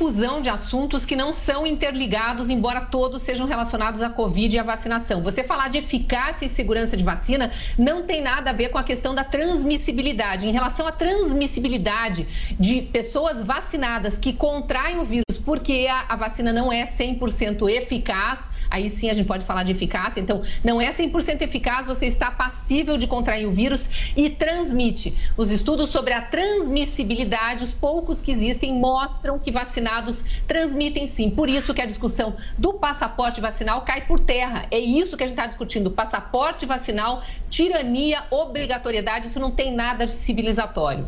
confusão de assuntos que não são interligados, embora todos sejam relacionados à Covid e à vacinação. Você falar de eficácia e segurança de vacina não tem nada a ver com a questão da transmissibilidade. Em relação à transmissibilidade de pessoas vacinadas que contraem o vírus porque a, vacina não é 100% eficaz, aí sim a gente pode falar de eficácia. Então, não é 100% eficaz, você está passível de contrair o vírus e transmite. Os estudos sobre a transmissibilidade, os poucos que existem, mostram que vacinados transmitem sim. Por isso que a discussão do passaporte vacinal cai por terra. É isso que a gente está discutindo: passaporte vacinal, tirania, obrigatoriedade. Isso não tem nada de civilizatório.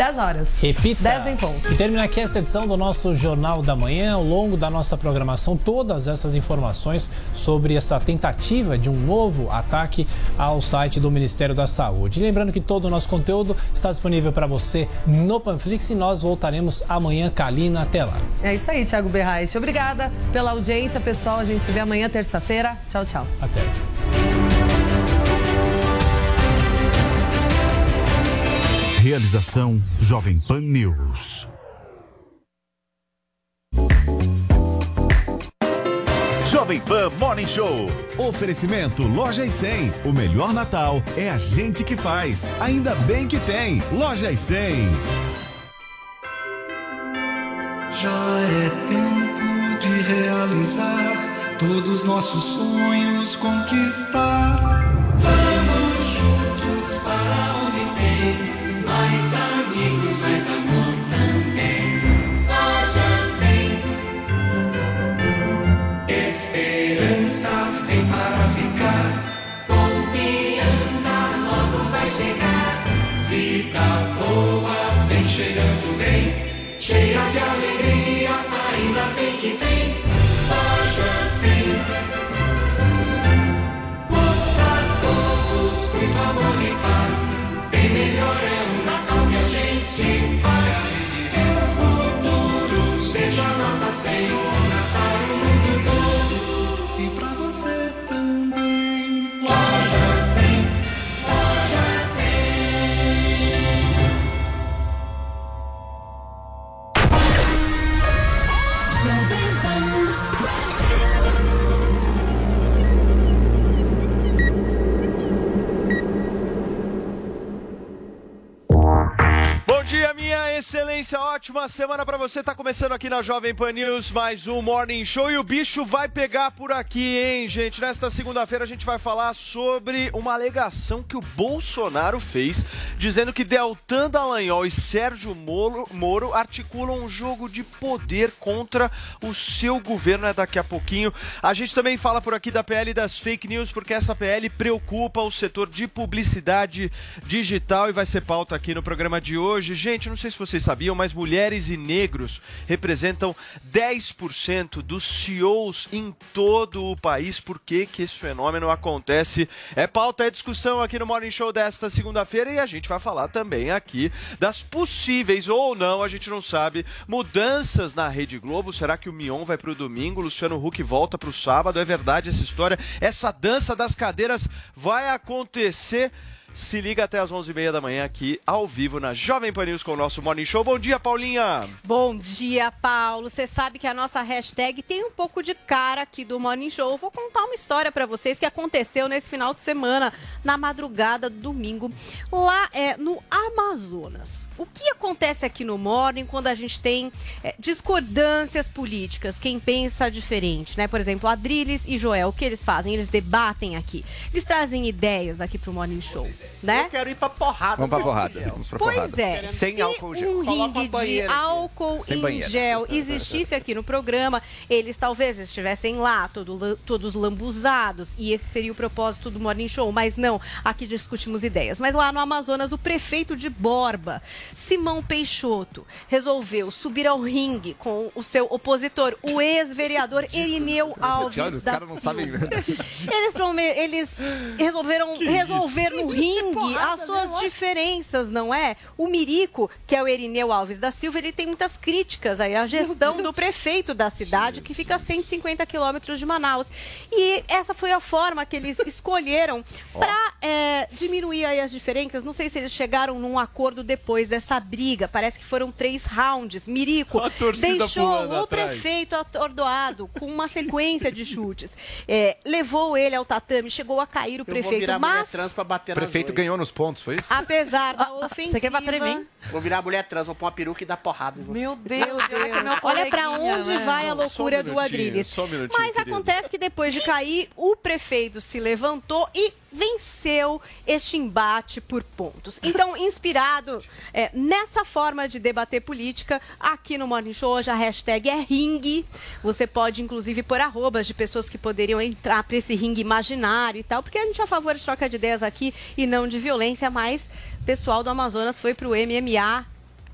10 horas. Repita. 10 em ponto. E termina aqui essa edição do nosso Jornal da Manhã. Ao longo da nossa programação, todas essas informações sobre essa tentativa de um novo ataque ao site do Ministério da Saúde. lembrando que todo o nosso conteúdo está disponível para você no Panflix e nós voltaremos amanhã, Kalina. Até lá. É isso aí, Thiago Berraes. Obrigada pela audiência, pessoal. A gente se vê amanhã, terça-feira. Tchau, tchau. Até. Realização Jovem Pan News. Jovem Pan Morning Show. Oferecimento Loja e 100. O melhor Natal é a gente que faz. Ainda bem que tem. Loja e 100. Já é tempo de realizar todos nossos sonhos conquistar. Vamos juntos para onde tem mais amigos, mais amor minha excelência, ótima semana pra você. Tá começando aqui na Jovem Pan News mais um Morning Show e o bicho vai pegar por aqui, hein, gente? Nesta segunda-feira a gente vai falar sobre uma alegação que o Bolsonaro fez, dizendo que Deltan Dallagnol e Sérgio Moro, Moro articulam um jogo de poder contra o seu governo. É daqui a pouquinho. A gente também fala por aqui da PL das fake news, porque essa PL preocupa o setor de publicidade digital e vai ser pauta aqui no programa de hoje. Gente, não sei se vocês sabiam, mas mulheres e negros representam 10% dos CEOs em todo o país. Por que, que esse fenômeno acontece? É pauta, é discussão aqui no Morning Show desta segunda-feira e a gente vai falar também aqui das possíveis ou não, a gente não sabe, mudanças na Rede Globo. Será que o Mion vai domingo, o Luciano Huck volta pro sábado? É verdade essa história? Essa dança das cadeiras vai acontecer? Se liga até as 11h30 da manhã aqui, ao vivo, na Jovem Pan News com o nosso Morning Show. Bom dia, Paulinha! Bom dia, Paulo. Você sabe que a nossa hashtag tem um pouco de cara aqui do Morning Show. Vou contar uma história para vocês que aconteceu nesse final de semana, na madrugada do domingo, lá é, no Amazonas. O que acontece aqui no Morning quando a gente tem é, discordâncias políticas? Quem pensa diferente, né? Por exemplo, Adriles e Joel, o que eles fazem? Eles debatem aqui. Eles trazem ideias aqui pro Morning Show, né? Eu quero ir pra porrada. Vamos pra porrada. Vamos pra Pois porrada. é, Sem se álcool gel. um ringue de aqui. álcool em banheira. gel existisse aqui no programa, eles talvez estivessem lá, todo todos lambuzados, e esse seria o propósito do Morning Show, mas não, aqui discutimos ideias. Mas lá no Amazonas, o prefeito de Borba, Simão Peixoto, resolveu subir ao ringue com o seu opositor, o ex-vereador Erineu Alves Olha, os da caras não sabem. Silva. Eles, eles resolveram resolver no ringue as suas diferenças, não é? O Mirico, que é o Erineu Alves da Silva, ele tem muitas críticas aí à gestão do prefeito da cidade, que fica a 150 quilômetros de Manaus. E essa foi a forma que eles escolheram para diminuir aí as diferenças. Não sei se eles chegaram num acordo depois dessa essa briga. Parece que foram três rounds. Mirico deixou o atrás. prefeito atordoado com uma sequência de chutes. É, levou ele ao tatame, chegou a cair o Eu vou prefeito. Mas, trans pra bater O prefeito ganhou nos pontos, foi isso? apesar da ofensiva... Você quer bater em mim? Vou virar mulher trans, vou pôr uma peruca e dar porrada. em você. Meu Deus, meu Olha pra coleguinha, onde né? vai a Só um loucura do Adriles. só um minutinho, Mas querido. acontece que depois de cair, o prefeito se levantou e venceu este embate por pontos. Então, inspirado é, nessa forma de debater política, aqui no Morning Show hoje a hashtag é ringue. Você pode, inclusive, pôr arrobas de pessoas que poderiam entrar para esse ringue imaginário e tal, porque a gente é a favor de troca de ideias aqui e não de violência, mas o pessoal do Amazonas foi pro MMA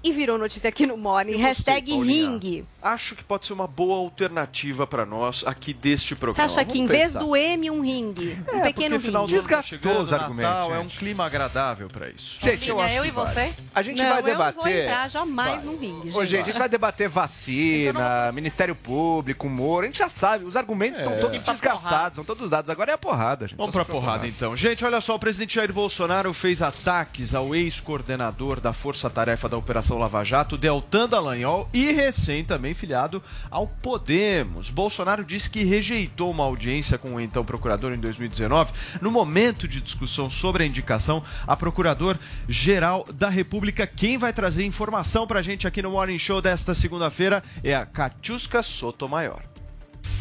e virou notícia aqui no Morning. Eu gostei, hashtag ringue. Acho que pode ser uma boa alternativa para nós aqui deste Você programa. acha que Vamos em vez pensar. do M, um ringue? Um É, pequeno porque final ringue. tá Desgastou os argumentos, Natal, É um gente. clima agradável para isso. Gente, eu, eu que e vale. você? A gente Não, vai eu não vou debater. entrar jamais num ringue, Ô, gente. gente, a gente vai debater vacina, Ministério Público, Moro. A gente já sabe, os argumentos estão todos desgastados, estão todos dados. Agora é a porrada, gente. Vamos Só pra se porrada então. Gente, olha só, o presidente Jair Bolsonaro fez ataques ao ex-coordenador da Força Tarefa da Operação Lava Jato, Deltan Dallagnol, e recém também filiado ao Podemos. Bolsonaro disse que rejeitou uma audiência com o então procurador em 2019, no momento de discussão sobre a indicação a procurador-geral da República. Quem vai trazer informação pra gente aqui no Morning Show desta segunda-feira é a Catiusca Sotomayor.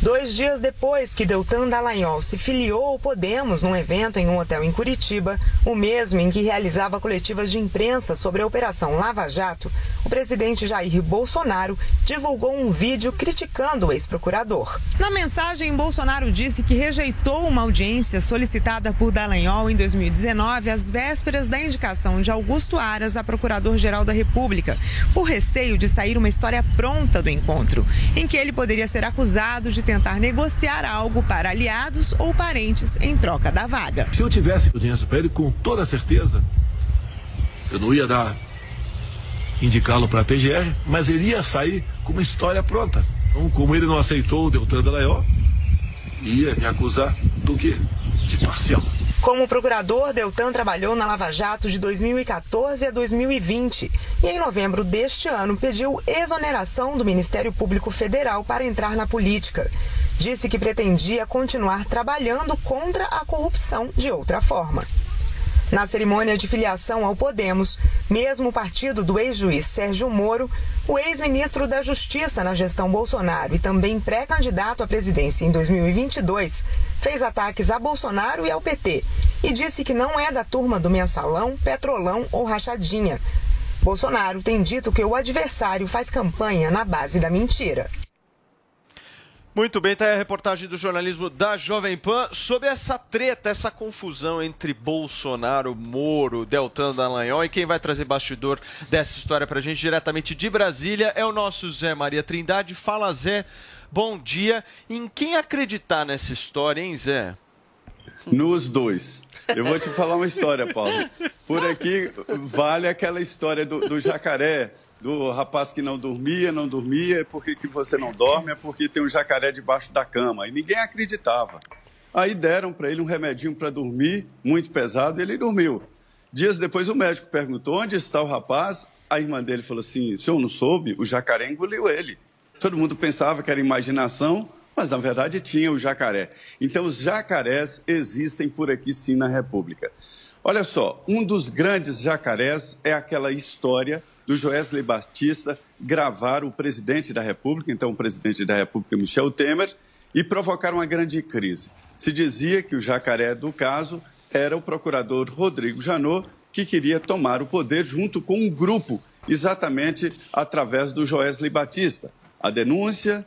Dois dias depois que Deltan Dallagnol se filiou ao Podemos num evento em um hotel em Curitiba, o mesmo em que realizava coletivas de imprensa sobre a Operação Lava Jato, o presidente Jair Bolsonaro divulgou um vídeo criticando o ex-procurador. Na mensagem, Bolsonaro disse que rejeitou uma audiência solicitada por Dallagnol em 2019, às vésperas da indicação de Augusto Aras a Procurador-Geral da República, por receio de sair uma história pronta do encontro, em que ele poderia ser acusado de tentar negociar algo para aliados ou parentes em troca da vaga. Se eu tivesse audiência para ele, com toda certeza, eu não ia dar indicá-lo para a PGR, mas ele ia sair com uma história pronta. Então, como ele não aceitou o Deltan Dallagnol, ia me acusar do quê? De parcial. Como procurador, Deltan trabalhou na Lava Jato de 2014 a 2020 e, em novembro deste ano, pediu exoneração do Ministério Público Federal para entrar na política. Disse que pretendia continuar trabalhando contra a corrupção de outra forma. Na cerimônia de filiação ao Podemos, mesmo partido do ex-juiz Sérgio Moro, o ex-ministro da Justiça na gestão Bolsonaro e também pré-candidato à presidência em 2022, fez ataques a Bolsonaro e ao PT e disse que não é da turma do mensalão, petrolão ou rachadinha. Bolsonaro tem dito que o adversário faz campanha na base da mentira. Muito bem, tá aí a reportagem do jornalismo da Jovem Pan sobre essa treta, essa confusão entre Bolsonaro, Moro, Deltan Dallagnol e quem vai trazer bastidor dessa história pra gente diretamente de Brasília é o nosso Zé Maria Trindade. Fala Zé, bom dia. Em quem acreditar nessa história, hein Zé? Nos dois. Eu vou te falar uma história, Paulo. Por aqui vale aquela história do, do jacaré, do rapaz que não dormia, não dormia, por que, que você não dorme? É porque tem um jacaré debaixo da cama. E ninguém acreditava. Aí deram para ele um remedinho para dormir, muito pesado, e ele dormiu. Dias depois o médico perguntou onde está o rapaz. A irmã dele falou assim: o senhor não soube? O jacaré engoliu ele. Todo mundo pensava que era imaginação, mas na verdade tinha o jacaré. Então os jacarés existem por aqui sim na República. Olha só, um dos grandes jacarés é aquela história do Joesley Batista gravar o presidente da República, então o presidente da República, Michel Temer, e provocar uma grande crise. Se dizia que o jacaré do caso era o procurador Rodrigo Janot, que queria tomar o poder junto com um grupo, exatamente através do Joesley Batista. A denúncia,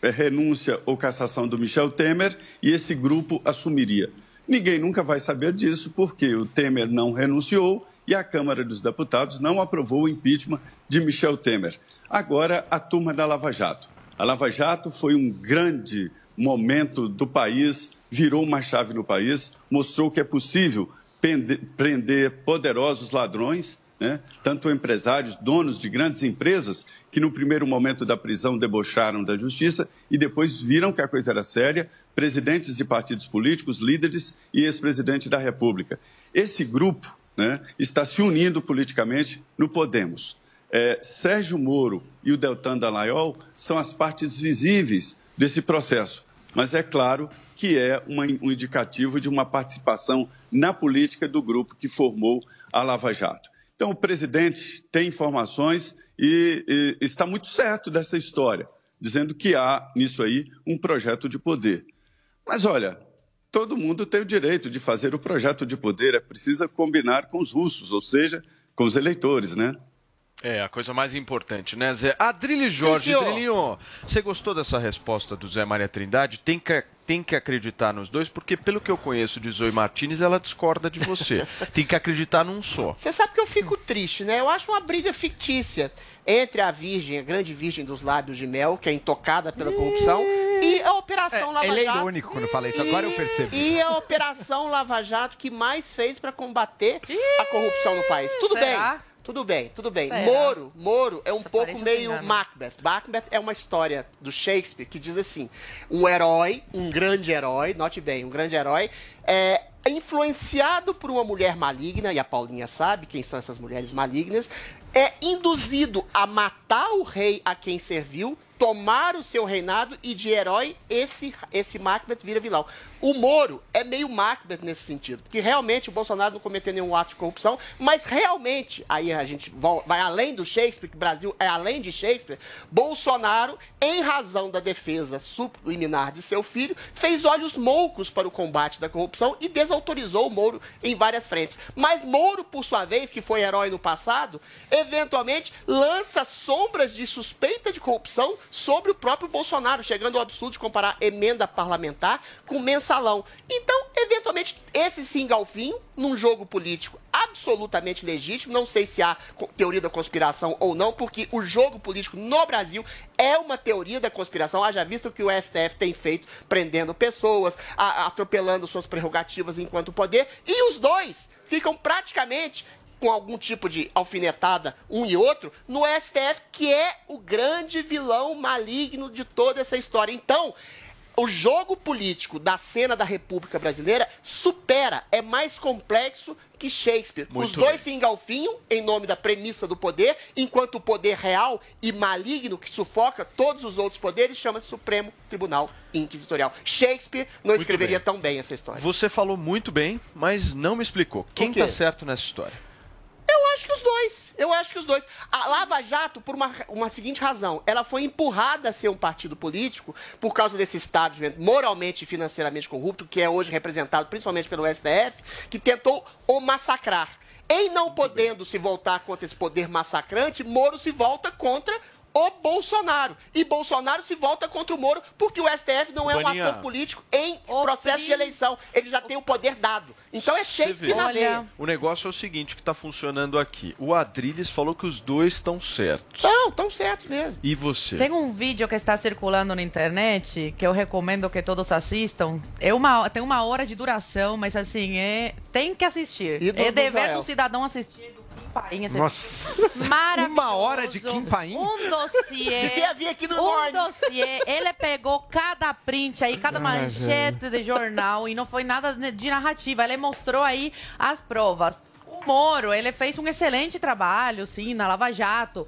é, renúncia ou cassação do Michel Temer e esse grupo assumiria. Ninguém nunca vai saber disso porque o Temer não renunciou e a Câmara dos Deputados não aprovou o impeachment de Michel Temer. Agora, a turma da Lava Jato. A Lava Jato foi um grande momento do país, virou uma chave no país, mostrou que é possível prender poderosos ladrões, né? tanto empresários, donos de grandes empresas, que no primeiro momento da prisão debocharam da justiça e depois viram que a coisa era séria, presidentes de partidos políticos, líderes e ex-presidente da República. Esse grupo né, está se unindo politicamente no Podemos. É, Sérgio Moro e o Deltan Dallagnol são as partes visíveis desse processo, mas é claro que é uma- um indicativo de uma participação na política do grupo que formou a Lava Jato. Então, o presidente tem informações e, e está muito certo dessa história, dizendo que há nisso aí um projeto de poder. Mas olha, todo mundo tem o direito de fazer o projeto de poder, é precisa combinar com os russos, ou seja, com os eleitores, né? É, a coisa mais importante, né, Zé? Adrilho Jorge. Adrilinho, você gostou dessa resposta do Zé Maria Trindade? Tem que, tem que acreditar nos dois, porque pelo que eu conheço de Zoe Martinez, ela discorda de você. tem que acreditar num só. Você sabe que eu fico triste, né? Eu acho uma briga fictícia entre a virgem, a grande virgem dos lábios de mel, que é intocada pela corrupção, e a Operação Lava Ele é Jato. irônico quando fala isso, agora eu percebo. E a Operação Lava Jato que mais fez para combater a corrupção no país. Tudo será? bem. Tudo bem, tudo bem. Será? Moro, Moro é um pouco meio assim, né? Macbeth. Macbeth é uma história do Shakespeare que diz assim: um herói, um grande herói, note bem, um grande herói, é influenciado por uma mulher maligna, e a Paulinha sabe quem são essas mulheres malignas, é induzido a matar o rei a quem serviu, tomar o seu reinado e de herói esse, esse Macbeth vira vilão. O Moro é meio Macbeth nesse sentido, porque realmente o Bolsonaro não cometeu nenhum ato de corrupção, mas realmente, aí a gente vai além do Shakespeare, que o Brasil é além de Shakespeare, Bolsonaro, em razão da defesa subliminar de seu filho, fez olhos moucos para o combate da corrupção e desautorizou o Moro em várias frentes. Mas Moro, por sua vez, que foi herói no passado, eventualmente lança sombras de suspeita de corrupção sobre o próprio Bolsonaro, chegando ao absurdo de comparar emenda parlamentar com mensalão. Então, eventualmente, esse sim, Galfinho, num jogo político absolutamente legítimo, não sei se há teoria da conspiração ou não, porque o jogo político no Brasil é uma teoria da conspiração, haja visto que o STF tem feito prendendo pessoas, atropelando suas prerrogativas enquanto poder, e os dois ficam praticamente com algum tipo de alfinetada um e outro no STF, que é o grande vilão maligno de toda essa história. Então, o jogo político da cena da República Brasileira supera, é mais complexo que Shakespeare. Muito Os dois bem. se engalfinham em nome da premissa do poder, enquanto o poder real e maligno que sufoca todos os outros poderes chama-se Supremo Tribunal Inquisitorial. Shakespeare não Muito escreveria bem. tão bem essa história. Você falou muito bem, mas não me explicou. Quem quê? tá certo nessa história? Eu acho que os dois. Eu acho que os dois. A Lava Jato, por uma, uma seguinte razão, ela foi empurrada a ser um partido político por causa desse establishment moralmente e financeiramente corrupto, que é hoje representado principalmente pelo STF, que tentou o massacrar. Em não podendo se voltar contra esse poder massacrante, Moro se volta contra o Bolsonaro. E Bolsonaro se volta contra o Moro porque o STF não é um Baninha. ator político em processo de eleição. Ele já tem o poder dado. Então é vê. na veia. O negócio é o seguinte que tá funcionando aqui. O Adrilles falou que os dois estão certos. Não, estão certos mesmo. E você? Tem um vídeo que está circulando na internet que eu recomendo que todos assistam. É uma, tem uma hora de duração, mas assim, é, tem que assistir. E do- é dever do cidadão assistir Nossa. Maravilhoso. Uma hora de Kim Paim? Um dossiê. Devia vir aqui no Um Morning. dossiê. Ele pegou cada print aí, cada Ai, manchete de jornal e não foi nada de narrativa. Ele mostrou aí as provas. O Moro, ele fez um excelente trabalho, sim, na Lava Jato.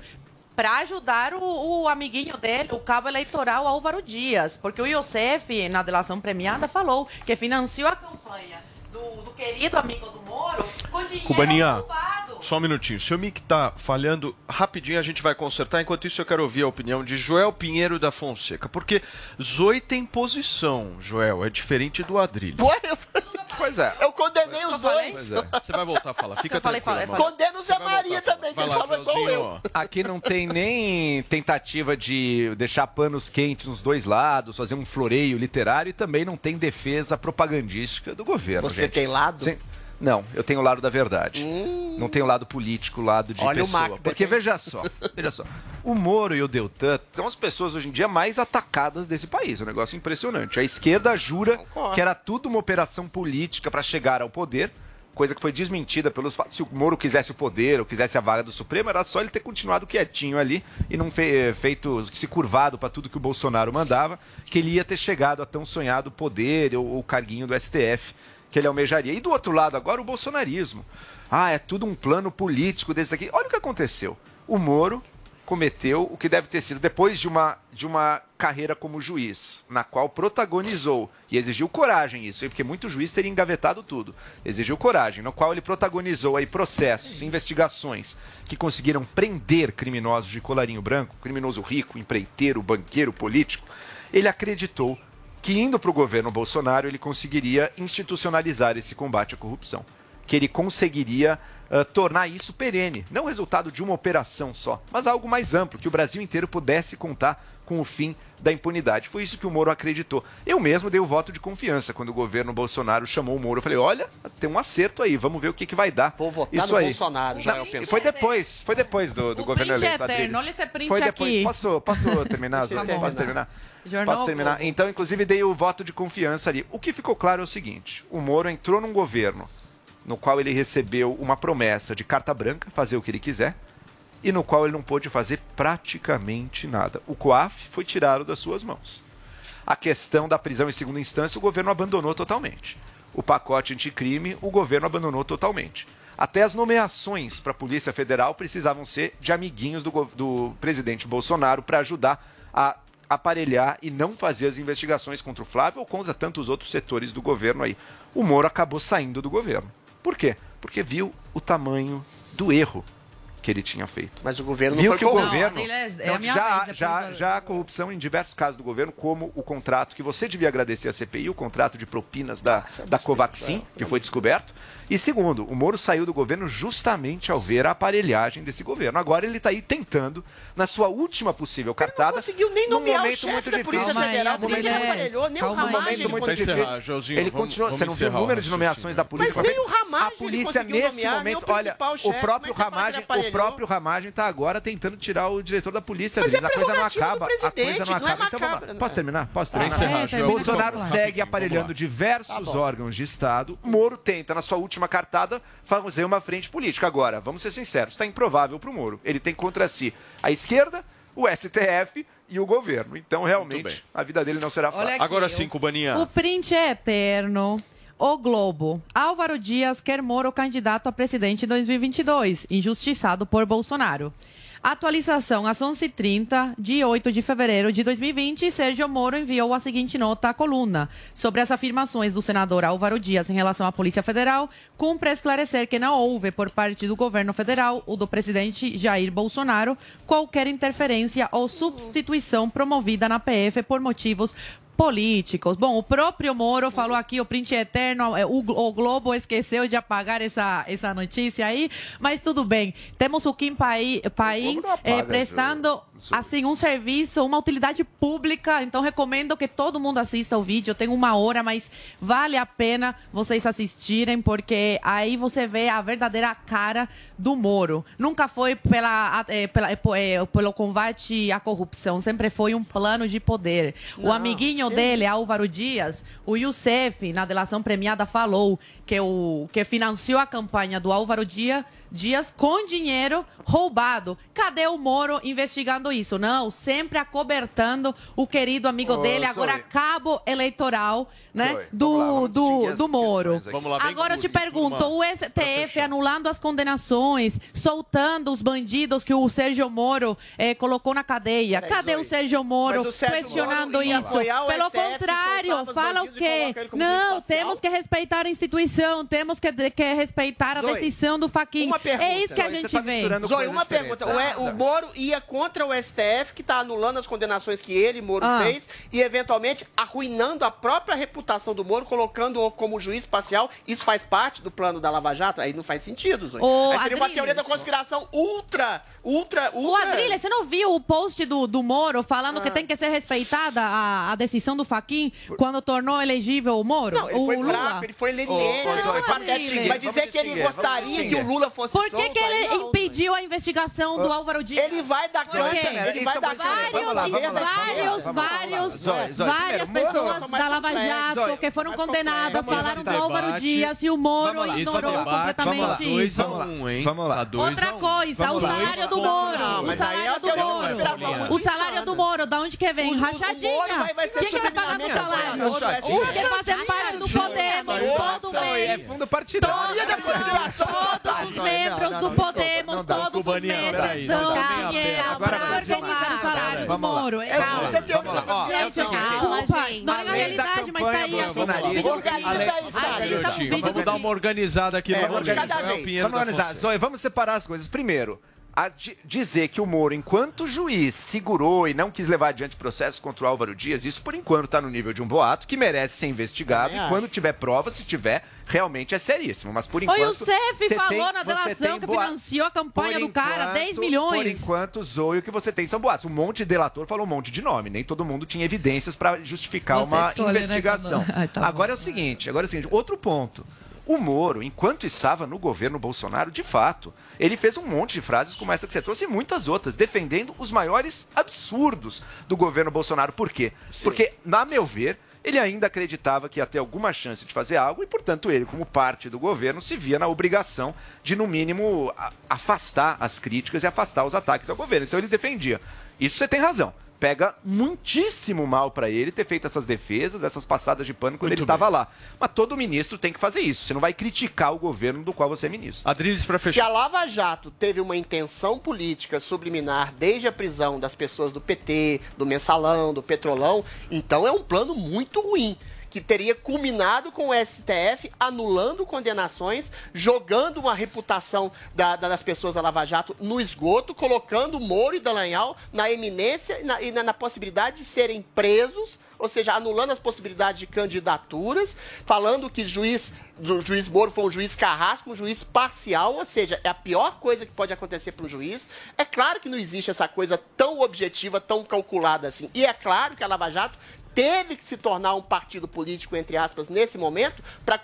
Para ajudar o, o amiguinho dele, o cabo eleitoral Álvaro Dias. Porque o Youssef, na delação premiada, falou que financiou a campanha do, do querido amigo do Moro com dinheiro Cubaninha, roubado. só um minutinho. Seu mic tá falhando rapidinho, a gente vai consertar. Enquanto isso, eu quero ouvir a opinião de Joel Pinheiro da Fonseca. Porque Zoe tem posição, Joel. É diferente do Adrilho. Ué, eu- Pois é. Eu condenei os dois. Pois é. Você vai voltar a falar. Fica Eu falei, falei, mano. Condena o Zé Maria também, que ele falou igual eu. Aqui não tem nem tentativa de deixar panos quentes nos dois lados, fazer um floreio literário e também não tem defesa propagandística do governo. Você gente. tem lado? Sem- Não, eu tenho o lado da verdade. Não tenho o lado político, o lado de Hum. Olha o pessoa. Macbeth, Porque hein? veja só, veja só. O Moro e o Deltan são as pessoas hoje em dia mais atacadas desse país. É um negócio impressionante. A esquerda jura Concordo. que era tudo uma operação política para chegar ao poder. Coisa que foi desmentida pelos fatos. Se o Moro quisesse o poder ou quisesse a vaga do Supremo, era só ele ter continuado quietinho ali e não fe- feito se curvado para tudo que o Bolsonaro mandava, que ele ia ter chegado a tão sonhado poder ou o carguinho do STF que ele almejaria. E do outro lado, agora o bolsonarismo. Ah, é tudo um plano político desse aqui. Olha o que aconteceu. O Moro cometeu o que deve ter sido depois de uma, de uma carreira como juiz, na qual protagonizou e exigiu coragem isso, porque muito juiz teria engavetado tudo. Exigiu coragem, no qual ele protagonizou aí processos, investigações que conseguiram prender criminosos de colarinho branco, criminoso rico, empreiteiro, banqueiro, político. Ele acreditou que indo para o governo Bolsonaro ele conseguiria institucionalizar esse combate à corrupção, que ele conseguiria uh, tornar isso perene, não resultado de uma operação só, mas algo mais amplo, que o Brasil inteiro pudesse contar com o fim da impunidade. Foi isso que o Moro acreditou. Eu mesmo dei o voto de confiança quando o governo Bolsonaro chamou o Moro. Eu falei, olha, tem um acerto aí, vamos ver o que, que vai dar. Vou votar isso no aí. Bolsonaro, já Não, é. Foi depois, foi depois do, do O governo print é eleito. eterno, Adriles. olha esse print Foi depois. aqui. Posso, posso terminar? Tá. Posso terminar? Jornal Posso terminar? Globo. Então, inclusive, dei o voto de confiança ali. O que ficou claro é o seguinte: o Moro entrou num governo no qual ele recebeu uma promessa de carta branca, fazer o que ele quiser, e no qual ele não pôde fazer praticamente nada. O COAF foi tirado das suas mãos. A questão da prisão em segunda instância, o governo abandonou totalmente. O pacote anticrime, o governo abandonou totalmente. Até as nomeações para a Polícia Federal precisavam ser de amiguinhos do, do presidente Bolsonaro para ajudar a aparelhar e não fazer as investigações contra o Flávio ou contra tantos outros setores do governo aí. O Moro acabou saindo do governo. Por quê? Porque viu o tamanho do erro que ele tinha feito. Mas o governo não viu foi que o governo Não, Adriles, é a Não, minha já, vez, já, do- já há corrupção em diversos casos do governo, como o contrato que você devia agradecer à CPI, o contrato de propinas da, da Covaxin, que foi descoberto. E segundo, o Moro saiu do governo justamente ao ver a aparelhagem desse governo. Agora ele está aí tentando, na sua última possível cartada, conseguiu nem num nomear o momento chefe muito da difícil. Polícia Calma aí, Federal, porque ele não aparelhou, nem o Calma aí. Num Ramagem momento ele muito conseguiu. encerrar, difícil. Joãozinho, ele vamos- continua, vamos você não viu o o número de nomeações da polícia? Mas nem o Ramagem A ele polícia nesse nomear, momento, o olha, o próprio é Ramagem, ele o próprio Ramagem está agora tentando tirar o diretor da polícia. Mas dele. é a coisa não acaba. A coisa presidente, não não é acaba. Então, vamos lá. macabra, Posso né? terminar? Posso terminar? encerrar, É, Bolsonaro segue aparelhando diversos órgãos de Estado. Moro tenta, na sua última cartada, fazer uma frente política. Agora, vamos ser sinceros, está improvável para o Moro. Ele tem contra si a esquerda, o STF e o governo. Então, realmente, a vida dele não será fácil. Aqui, Agora sim, Cubaninha. O print é eterno. O Globo. Álvaro Dias quer Moro candidato a presidente em 2022, injustiçado por Bolsonaro. Atualização às 11h30, de 8 de fevereiro de 2020, Sérgio Moro enviou a seguinte nota à coluna. Sobre as afirmações do senador Álvaro Dias em relação à Polícia Federal, cumpre esclarecer que não houve, por parte do governo federal ou do presidente Jair Bolsonaro, qualquer interferência ou substituição promovida na PF por motivos políticos. Bom, o próprio Moro falou aqui, o print é eterno, é, o, Globo esqueceu de apagar essa, essa notícia aí, mas tudo bem. Temos o Kim Paim, Paim apaga, eh, prestando assim um serviço, uma utilidade pública, então recomendo que todo mundo assista o vídeo, tem uma hora, mas vale a pena vocês assistirem, porque aí você vê a verdadeira cara do Moro. Nunca foi pela, eh, pela, po- eh, pelo combate à corrupção, sempre foi um plano de poder. o Não, amiguinho dele, Álvaro Dias, o Youssef, na delação premiada, falou que, o, que financiou a campanha do Álvaro Dia, Dias com dinheiro roubado. Cadê o Moro investigando isso? Não, sempre acobertando o querido amigo Ô, dele, agora cabo eleitoral, né? Do lá, do, do Moro. lá, Agora eu te pergunto, o STF anulando as condenações, soltando os bandidos que o Sérgio Moro eh, colocou na cadeia. Cadê o Sérgio Moro o Sérgio questionando Moro isso? Pelo STF contrário, fala o quê? Não, temos que respeitar a instituição, temos que, que respeitar a Zoe, decisão do Faquin. uma pergunta. É isso que a Zoe, você gente tá vê. Zoe, uma pergunta. O, E- o Moro ia contra o STF, que está anulando as condenações que ele, Moro, Ah. fez, e eventualmente arruinando a própria reputação do Moro, colocando-o como juiz parcial. Isso faz parte do plano da Lava Jato? Aí não faz sentido, Zoe. Ô, Aí seria uma teoria da conspiração ultra, ultra, ultra... O Adrilha, você não viu o post do, do Moro falando que tem que ser respeitada a, a decisão do Faquin quando tornou elegível o Moro? Não, ele o foi Lula? fraco, ele foi leniente, Mas dizer que ele gostaria que o. Lula fosse Por que, solto que ele impediu a investigação do Álvaro Dias? Ele vai dar Por quê? Ele vai dar vários, vários, vários, várias pessoas da Lava Jato que foram condenadas falaram do Álvaro Dias e o Moro ignorou completamente vamos lá, isso. Vamos lá. Outra coisa, o lá. salário do Moro. o aí é salário do da Moro. O salário do Moro, da onde que vem? O- o Rachadinha. Vai- vai Quem que vai pagar no salário? Rachadinha. Porque fazem parte do Podemos todo É mês. fundo partidário. Todos os membros do Podemos, todos os meses dão dinheiro Agora, para organizar o salário do. Moro. É, é o Gente, desculpa, gente. não é na realidade, mas tá aí, vídeo. Organiza isso. Vamos dar uma organizada aqui É, vamos organizar. É. Zoe, vamos separar as coisas. Primeiro, a dizer que o Moro, enquanto juiz, segurou e não quis levar adiante processo contra o Álvaro Dias, isso por enquanto está no nível de um boato que merece ser investigado. Também E quando tiver prova, se tiver, realmente é seríssimo. Mas por enquanto. Foi o CEF falou tem- na delação que boa- financiou a campanha Por do cara, enquanto- 10 Por milhões. enquanto, Zoe, o que você tem são boatos. Um monte de delator falou um monte de nome. Nem todo mundo tinha evidências para justificar Você uma né, investigação. Ai, tá bom. agora é o seguinte, agora é o seguinte, outro ponto. O Moro, enquanto estava no governo Bolsonaro, de fato, ele fez um monte de frases como essa que você trouxe e muitas outras, defendendo os maiores absurdos do governo Bolsonaro. Por quê? Porque, na meu ver, ele ainda acreditava que ia ter alguma chance de fazer algo e, portanto, ele, como parte do governo, se via na obrigação de, no mínimo, afastar as críticas e afastar os ataques ao governo. Então, ele defendia. Isso você tem razão. Pega muitíssimo mal para ele ter feito essas defesas, essas passadas de pano quando Muito ele estava lá. Mas todo ministro tem que fazer isso. Você não vai criticar o governo do qual você é ministro. Adriles, para Se fechar. a Lava Jato teve uma intenção política subliminar desde a prisão das pessoas do PT, do Mensalão, do Petrolão, então é um plano muito ruim. Que teria culminado com o STF anulando condenações, jogando uma reputação da- da- das pessoas da Lava Jato no esgoto, colocando Moro e Dallagnol na eminência e na, e na- na possibilidade de serem presos ou seja, anulando as possibilidades de candidaturas, falando que juiz, o juiz Moro foi um juiz carrasco, um juiz parcial, ou seja, é a pior coisa que pode acontecer para um juiz. É claro que não existe essa coisa tão objetiva, tão calculada assim. E é claro que a Lava Jato teve que se tornar um partido político, entre aspas, nesse momento, para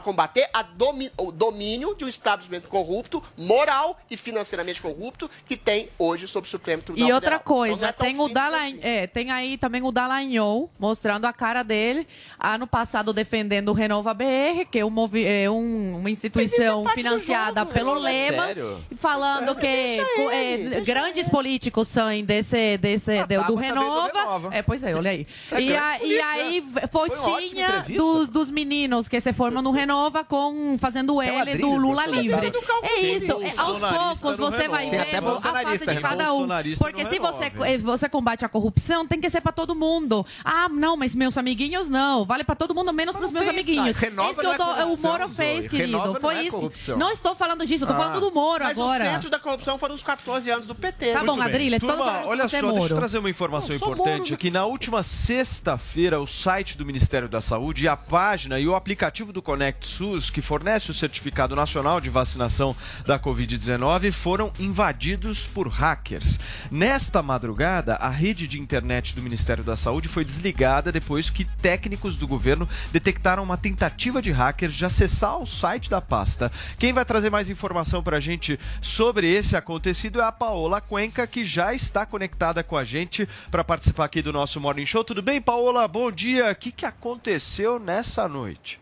combater a domi- o domínio de um estabelecimento corrupto, moral e financeiramente corrupto, que tem hoje sobre o Supremo Tribunal E outra Federal. Então, coisa, não é tem o Dallagnol, assim. é, tem aí também o Dallagnol mostrando a cara dele, ano passado defendendo o Renova BR, que é, um é um- uma instituição financiada pelo Lema, Sério? e falando que é, grandes políticos são desse, desse do, do do Renova. Renova. É, pois é, olha aí. É e, a- e aí foi Foi uma ótima tinha entrevista. dos, dos meninos que se formam no Renova com fazendo o o L do Lula livre. É isso, é, aos poucos você vai vendo a face de cada um. Porque se você, eh, você combate a corrupção, tem que ser pra todo mundo. Ah, não, mas meus amiguinhos não. Vale pra todo mundo, menos pros meus amiguinhos. Não, Renova Isso que é tô- o Moro fez, querido. Não Foi é isso. Não estou falando disso, Ah. falando do Moro Mas o agora. centro da corrupção foram os 14 anos do PT. Tá bom. Adrilha, que olha é só, deixa eu trazer uma informação importante aqui. Na última sexta-feira, o site do Ministério da Saúde, a página e o aplicativo do Conect SUS, que fornece o certificado nacional de vacinação da Covid-19, foram invadidos por hackers. Nesta madrugada, a rede de internet do Ministério da Saúde foi desligada depois que técnicos do governo detectaram uma tentativa de hackers de acessar o site da pasta. Quem vai trazer mais informação para a gente sobre esse acontecido é a Paola Cuenca, que já está conectada com a gente para participar aqui do nosso Morning Show. Tudo bem, Paola? Bom dia. O que, que aconteceu nessa noite?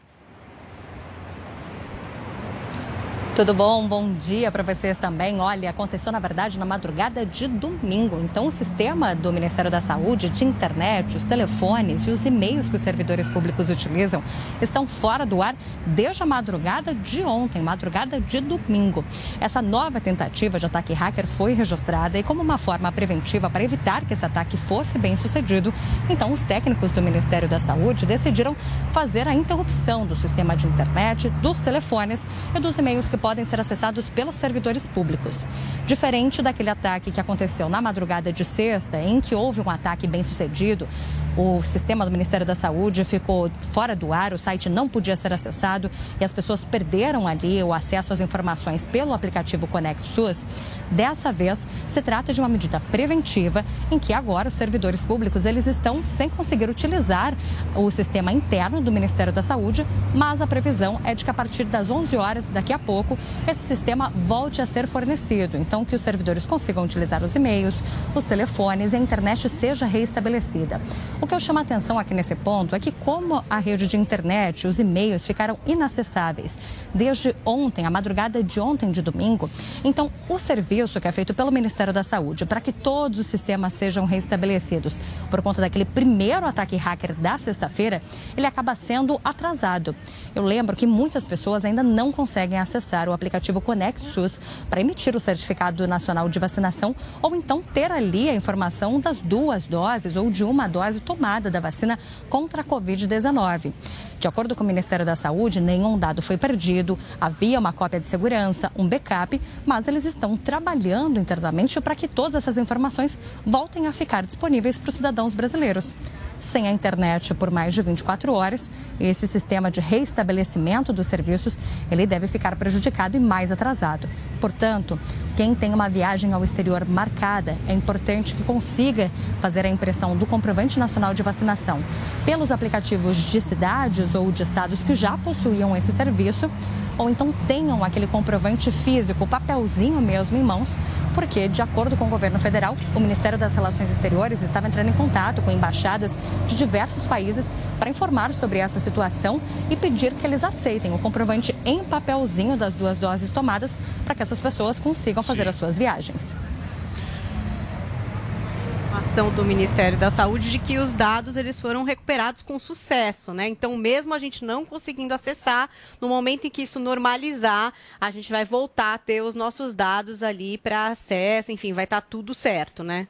Tudo bom? Bom dia para vocês também. Olha, aconteceu na verdade na madrugada de domingo. Então, o sistema do Ministério da Saúde, de internet, os telefones e os e-mails que os servidores públicos utilizam estão fora do ar desde a madrugada de ontem, madrugada de domingo. Essa nova tentativa de ataque hacker foi registrada e, como uma forma preventiva para evitar que esse ataque fosse bem sucedido, então os técnicos do Ministério da Saúde decidiram fazer a interrupção do sistema de internet, dos telefones e dos e-mails que podem ser acessados pelos servidores públicos. Diferente daquele ataque que aconteceu na madrugada de sexta, em que houve um ataque bem sucedido, o sistema do Ministério da Saúde ficou fora do ar, o site não podia ser acessado e as pessoas perderam ali o acesso às informações pelo aplicativo Conect SUS. Dessa vez, se trata de uma medida preventiva em que agora os servidores públicos eles estão sem conseguir utilizar o sistema interno do Ministério da Saúde, mas a previsão é de que a partir das 11 horas daqui a pouco esse sistema volte a ser fornecido. Então que os servidores consigam utilizar os e-mails, os telefones e a internet seja reestabelecida. O que eu chamo a atenção aqui nesse ponto é que como a rede de internet, os e-mails ficaram inacessáveis desde ontem, a madrugada de ontem de domingo, então o serviço que é feito pelo Ministério da Saúde para que todos os sistemas sejam restabelecidos por conta daquele primeiro ataque hacker da sexta-feira, ele acaba sendo atrasado. Eu lembro que muitas pessoas ainda não conseguem acessar o aplicativo Conect SUS para emitir o certificado nacional de vacinação ou então ter ali a informação das duas doses ou de uma dose tomada da vacina contra a Covid-19. De acordo com o Ministério da Saúde, nenhum dado foi perdido, havia uma cópia de segurança, um backup, mas eles estão trabalhando internamente para que todas essas informações voltem a ficar disponíveis para os cidadãos brasileiros sem a internet por mais de 24 horas. Esse sistema de reestabelecimento dos serviços, ele deve ficar prejudicado e mais atrasado. Portanto, quem tem uma viagem ao exterior marcada, é importante que consiga fazer a impressão do comprovante nacional de vacinação pelos aplicativos de cidades ou de estados que já possuíam esse serviço ou então tenham aquele comprovante físico, papelzinho mesmo em mãos, porque, de acordo com o governo federal, o Ministério das Relações Exteriores estava entrando em contato com embaixadas de diversos países para informar sobre essa situação e pedir que eles aceitem o comprovante em papelzinho das duas doses tomadas para que essas pessoas consigam fazer as suas viagens informação do Ministério da Saúde de que os dados eles foram recuperados com sucesso, né? Então, mesmo a gente não conseguindo acessar, no momento em que isso normalizar, a gente vai voltar a ter os nossos dados ali para acesso, enfim, vai estar tá tudo certo, né?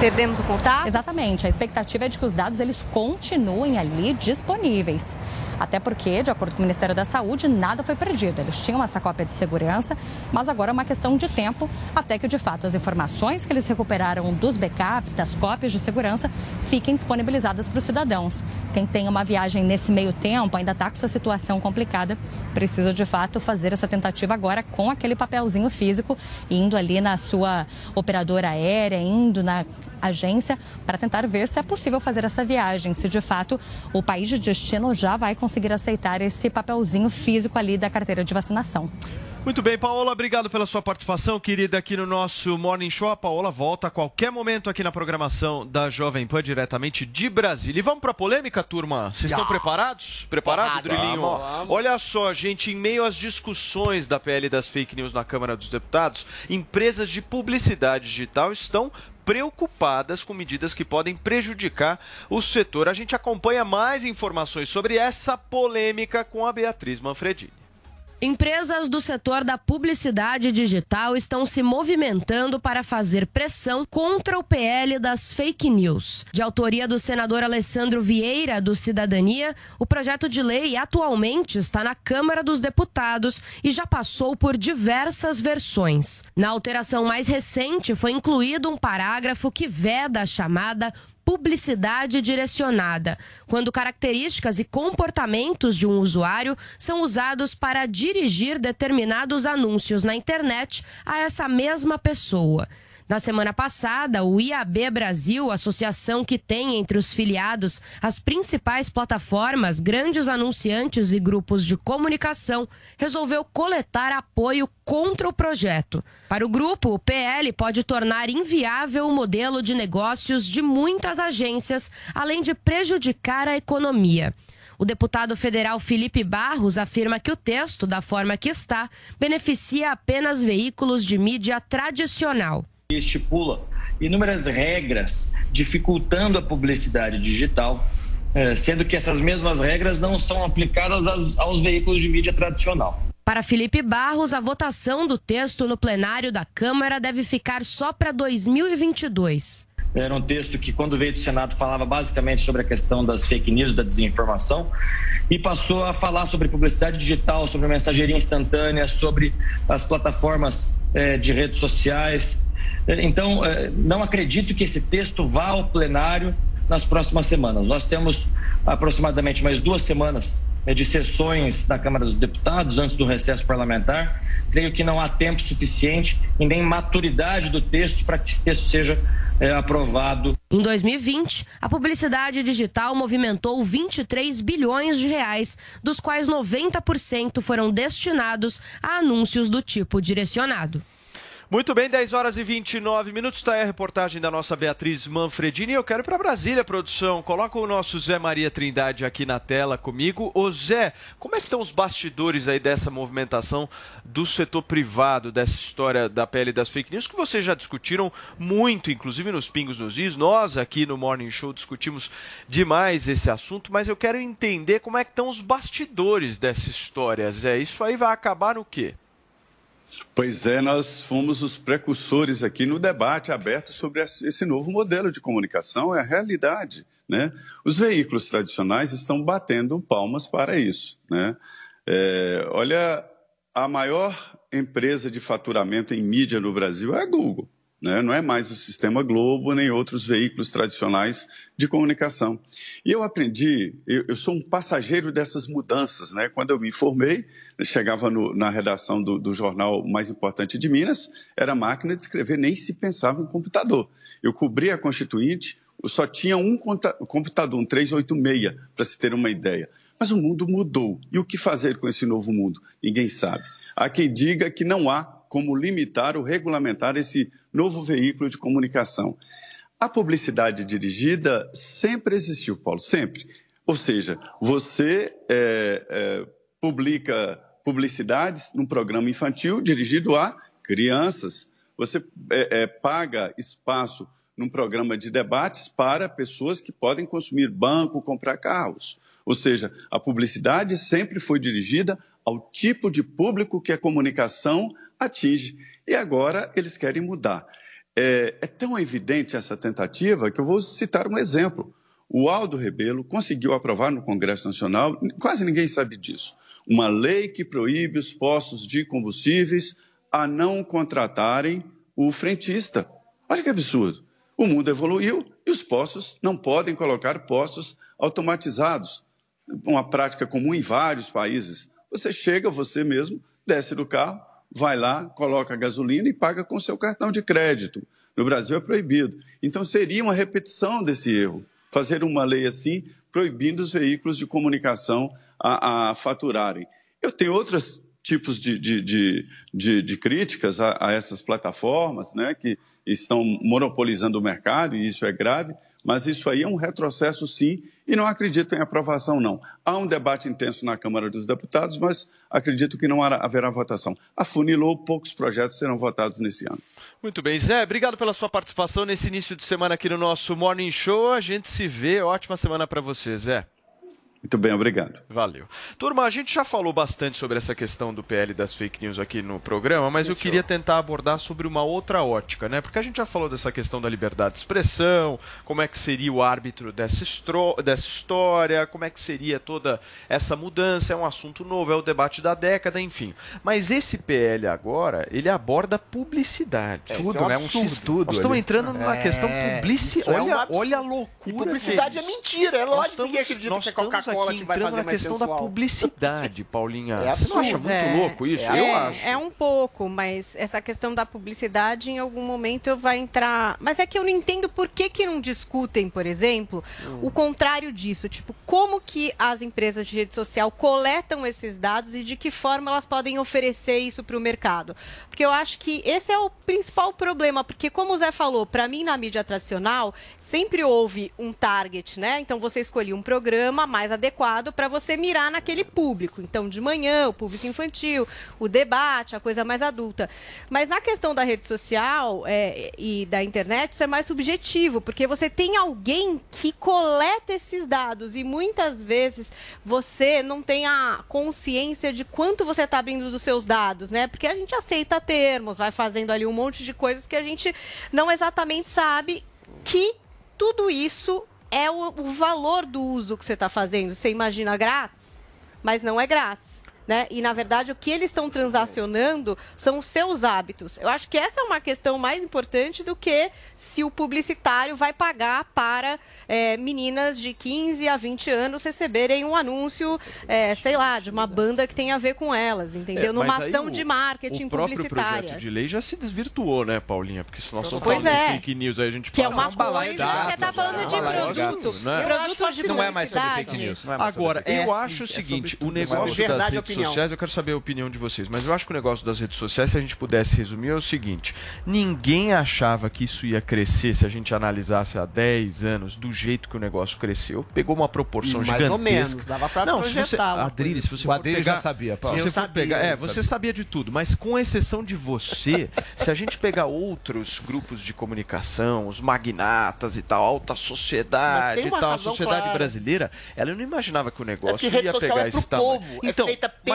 Perdemos o contato? Exatamente. A expectativa é de que os dados eles continuem ali disponíveis. Até porque, de acordo com o Ministério da Saúde, nada foi perdido. Eles tinham essa cópia de segurança, mas agora é uma questão de tempo até que, de fato, as informações que eles recuperaram dos backups, das cópias de segurança, fiquem disponibilizadas para os cidadãos. Quem tem uma viagem nesse meio tempo, ainda está com essa situação complicada, precisa, de fato, fazer essa tentativa agora com aquele papelzinho físico, indo ali na sua operadora aérea, indo na agência para tentar ver se é possível fazer essa viagem, se de fato o país de destino já vai conseguir aceitar esse papelzinho físico ali da carteira de vacinação. Muito bem, Paola, obrigado pela sua participação, querida, aqui no nosso Morning Show. A Paola volta a qualquer momento aqui na programação da Jovem Pan, diretamente de Brasília. E vamos para polêmica, turma? Vocês estão preparados? Preparado, Drilinho? Vamos, vamos. Olha só, gente, em meio às discussões da PL das fake news na Câmara dos Deputados, empresas de publicidade digital estão preocupadas com medidas que podem prejudicar o setor. A gente acompanha mais informações sobre essa polêmica com a Beatriz Manfredini. Empresas do setor da publicidade digital estão se movimentando para fazer pressão contra o PL das fake news. De autoria do senador Alessandro Vieira, do Cidadania, o projeto de lei atualmente está na Câmara dos Deputados e já passou por diversas versões. Na alteração mais recente, foi incluído um parágrafo que veda a chamada publicidade direcionada, quando características e comportamentos de um usuário são usados para dirigir determinados anúncios na internet a essa mesma pessoa. Na semana passada, o IAB Brasil, associação que tem entre os filiados as principais plataformas, grandes anunciantes e grupos de comunicação, resolveu coletar apoio contra o projeto. Para o grupo, o PL pode tornar inviável o modelo de negócios de muitas agências, além de prejudicar a economia. O deputado federal Felipe Barros afirma que o texto, da forma que está, beneficia apenas veículos de mídia tradicional estipula inúmeras regras dificultando a publicidade digital, eh, sendo que essas mesmas regras não são aplicadas aos veículos de mídia tradicional. Para Felipe Barros, a votação do texto no plenário da Câmara deve ficar só para 2022. Era um texto que, quando veio do Senado, falava basicamente sobre a questão das fake news, da desinformação, e passou a falar sobre publicidade digital, sobre mensageria instantânea, sobre as plataformas eh, de redes sociais, Então, eh, não acredito que esse texto vá ao plenário nas próximas semanas. Nós temos aproximadamente mais duas semanas eh, de sessões na Câmara dos Deputados antes do recesso parlamentar. Creio que não há tempo suficiente e nem maturidade do texto para que esse texto seja eh, aprovado. Em 2020, a publicidade digital movimentou 23 bilhões de reais, dos quais 90% foram destinados a anúncios do tipo direcionado. Muito bem, 10 horas e 29 minutos. Está aí a reportagem da nossa Beatriz Manfredini. Eu quero ir para Brasília, produção. Coloca o nosso Zé Maria Trindade aqui na tela comigo. Ô Zé, como é que estão os bastidores aí dessa movimentação do setor privado, dessa história da pele das fake news, que vocês já discutiram muito, inclusive nos Pingos nos Is. Nós aqui no Morning Show discutimos demais esse assunto, mas eu quero entender como é que estão os bastidores dessa história, Zé. Isso aí vai acabar no quê? Pois é, nós fomos os precursores aqui no debate aberto sobre esse novo modelo de comunicação, é a realidade. Né? Os veículos tradicionais estão batendo palmas para isso. Né? É, olha, a maior empresa de faturamento em mídia no Brasil é a Google. Né? Não é mais o Sistema Globo nem outros veículos tradicionais de comunicação. E eu aprendi, eu, eu sou um passageiro dessas mudanças. Né? Quando eu me formei, eu chegava no, na redação do, do, jornal mais importante de Minas, era máquina de escrever, nem se pensava em computador. Eu cobria a Constituinte, só tinha um computador, um 386, para se ter uma ideia. Mas o mundo mudou. E o que fazer com esse novo mundo? Ninguém sabe. Há quem diga que não há como limitar ou regulamentar esse novo veículo de comunicação. A publicidade dirigida sempre existiu, Paulo, sempre. Ou seja, você é, é, publica publicidades num programa infantil dirigido a crianças. Você é, é paga espaço num programa de debates para pessoas que podem consumir banco, comprar carros. Ou seja, a publicidade sempre foi dirigida ao tipo de público que a comunicação atinge. E agora eles querem mudar. É, é, tão evidente essa tentativa que eu vou citar um exemplo. O Aldo Rebelo conseguiu aprovar no Congresso Nacional, quase ninguém sabe disso, uma lei que proíbe os postos de combustíveis a não contratarem o frentista. Olha que absurdo. O mundo evoluiu e os postos não podem colocar postos automatizados. Uma prática comum em vários países. Você chega, você mesmo, desce do carro, vai lá, coloca gasolina e paga com seu cartão de crédito. No Brasil é proibido. Então seria uma repetição desse erro, fazer uma lei assim, proibindo os veículos de comunicação a, a faturarem. Eu tenho outros tipos de, de, de, de, de críticas a, a essas plataformas, né, que estão monopolizando o mercado, e isso é grave, mas isso aí é um retrocesso, sim, e não acredito em aprovação, não. Há um debate intenso na Câmara dos Deputados, mas acredito que não haverá votação. Afunilou, poucos projetos serão votados nesse ano. Muito bem, Zé, obrigado pela sua participação nesse início de semana aqui no nosso Morning Show. A gente se vê. Ótima semana para você, Zé. Muito bem, obrigado. Valeu. Turma, a gente já falou bastante sobre essa questão do PL das fake news aqui no programa, mas Sim, eu senhor. queria tentar abordar sobre uma outra ótica, né? Porque a gente já falou dessa questão da liberdade de expressão, como é que seria o árbitro dessa, dessa história, como é que seria toda essa mudança, é um assunto novo, é o debate da década, enfim. Mas esse PL agora, ele aborda publicidade. É, tudo, é um né? Um X-tudo. Nós estamos entrando numa é... questão publicidade. Olha, é olha a loucura. E publicidade é mentira, é lógico que ninguém acredita que é Coca-Cola aqui entrando na questão sensual. da publicidade, Paulinha. É Você não acha muito é, louco isso? É, eu acho. É um pouco, mas essa questão da publicidade em algum momento vai entrar. Mas é que eu não entendo por que, que não discutem, por exemplo, hum. o contrário disso. Tipo, como que as empresas de rede social coletam esses dados e de que forma elas podem oferecer isso para o mercado. Porque eu acho que esse é o principal problema, porque como o Zé falou, para mim na mídia tradicional sempre houve um target, né? Então você escolhia um programa mais adequado para você mirar naquele público. Então, de manhã, o público infantil, o debate, a coisa mais adulta. Mas na questão da rede social é, e da internet, isso é mais subjetivo, porque você tem alguém que coleta esses dados e muitas vezes você não tem a consciência de quanto você está abrindo dos seus dados, né? Porque a gente aceita termos, vai fazendo ali um monte de coisas que a gente não exatamente sabe que tudo isso é o, o valor do uso que você está fazendo. Você imagina grátis, mas não é grátis. Né? E na verdade o que eles estão transacionando são os seus hábitos. Eu acho que essa é uma questão mais importante do que se o publicitário vai pagar para é, meninas de 15 a 20 anos receberem um anúncio, é, sei lá, de uma banda que tem a ver com elas, entendeu? É, Numa ação o- de marketing O próprio publicitária. projeto de lei já se desvirtuou, né, Paulinha? Porque se nós estamos falando é. de fake news, aí a gente Que é passa uma uma balaia coisa, de você tá dados, falando de Uma produto, né? de Não é mais sobre fake news. Não é Agora, fake news. eu É, acho o é seguinte, o negócio é das verdade, redes sociais, eu quero saber a opinião de vocês, mas eu acho que o negócio das redes sociais, se a gente pudesse resumir, é o seguinte: ninguém achava que isso ia crescer se a gente analisasse há 10 anos do jeito que o negócio cresceu. Pegou uma proporção Mais ou gigantesca. menos, dava pra Não, se você, projetar Adrilles, se você O for Adrilles pegar, já sabia, Paulo. Se você Eu for sabia, pegar, é, eu você sabia. sabia de tudo, mas com exceção de você, se a gente pegar outros grupos de comunicação, os magnatas e tal, alta sociedade e tal, a sociedade clara. brasileira, ela não imaginava que o negócio que rede ia pegar é pro esse tamanho. povo, é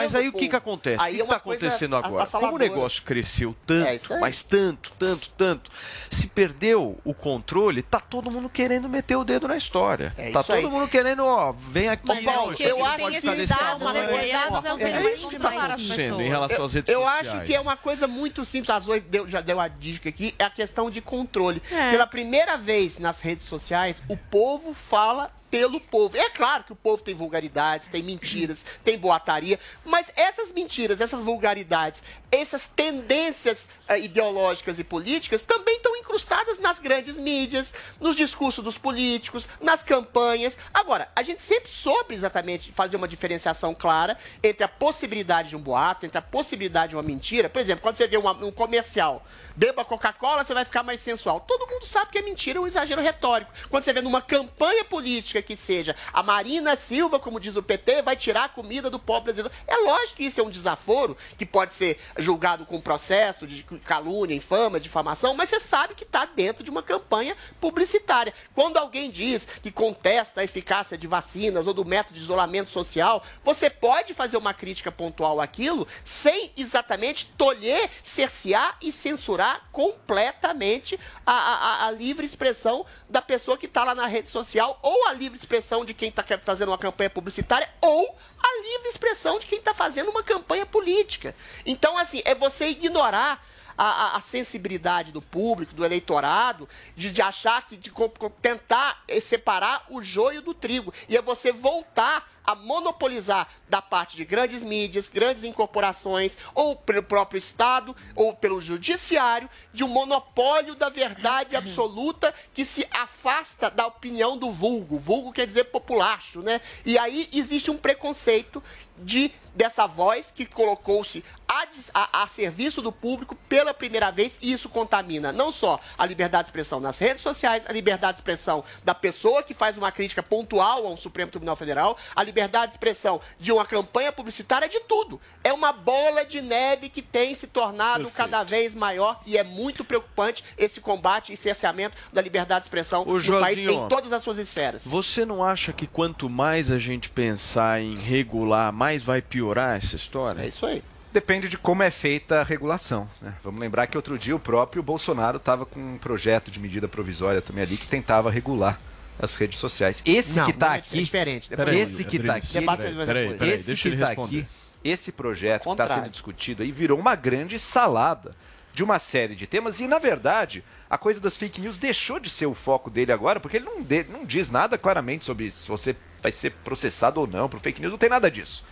feita mas aí o que que acontece? Aí o que é está acontecendo agora? Como o negócio cresceu tanto, É isso aí. mas tanto, tanto, tanto, se perdeu o controle, tá todo mundo querendo meter o dedo na história. É tá todo aí. mundo querendo, ó, vem aqui, Mas, não, Paulo, isso eu acho que esses dados, Ó, é que é isso que está acontecendo em relação às redes eu, eu sociais. acho que é uma coisa muito simples, a Zoe já deu a dica aqui, é a questão de controle. É. Pela primeira vez nas redes sociais, o povo fala pelo povo. É claro que o povo tem vulgaridades, tem mentiras, tem boataria, mas essas mentiras, essas vulgaridades, essas tendências eh, ideológicas e políticas também estão incrustadas nas grandes mídias, nos discursos dos políticos, nas campanhas. Agora, a gente sempre soube exatamente fazer uma diferenciação clara entre a possibilidade de um boato, entre a possibilidade de uma mentira. Por exemplo, quando você vê uma- um comercial, beba Coca-Cola, você vai ficar mais sensual. Todo mundo sabe que é mentira, é um exagero retórico. Quando você vê numa campanha política que seja a Marina Silva, como diz o PT, vai tirar a comida do pobre brasileiro. É lógico que isso é um desaforo, que pode ser julgado com processo de calúnia, infama, difamação, mas você sabe que está dentro de uma campanha publicitária. Quando alguém diz que contesta a eficácia de vacinas ou do método de isolamento social, você pode fazer uma crítica pontual àquilo sem exatamente tolher, cercear e censurar completamente a, a- a livre expressão da pessoa que está lá na rede social, ou a livre expressão de quem está fazendo uma campanha publicitária, ou a livre expressão de quem está fazendo uma campanha política. Então, assim, é você ignorar a, a- sensibilidade do público, do eleitorado, de, de achar que de co- tentar eh, separar o joio do trigo. E é você voltar a monopolizar da parte de grandes mídias, grandes incorporações, ou pelo próprio Estado, ou pelo Judiciário, de um monopólio da verdade absoluta que se afasta da opinião do vulgo. Vulgo quer dizer populacho, né? E aí existe um preconceito de dessa voz que colocou-se a, a- a serviço do público pela primeira vez e isso contamina não só a liberdade de expressão nas redes sociais, a liberdade de expressão da pessoa que faz uma crítica pontual ao Supremo Tribunal Federal, a liberdade de expressão de uma campanha publicitária, de tudo. É uma bola de neve que tem se tornado Perfeito. cada vez maior e é muito preocupante esse combate e cerceamento da liberdade de expressão Ô, no país em todas as suas esferas. Você não acha que quanto mais a gente pensar em regular, mais vai piorar essa história? É isso aí. Depende de como é feita a regulação. né? Vamos lembrar que outro dia o próprio Bolsonaro estava com um projeto de medida provisória também ali que tentava regular as redes sociais. Esse Não, que está é- é aqui, diferente. Peraí, esse que está aqui, Peraí, depois. peraí, esse que está aqui, esse projeto que está sendo discutido aí virou uma grande salada de uma série de temas e na verdade a coisa das fake news deixou de ser o foco dele agora porque ele não, de- não diz nada claramente sobre se você vai ser processado ou não por fake news, não tem nada disso.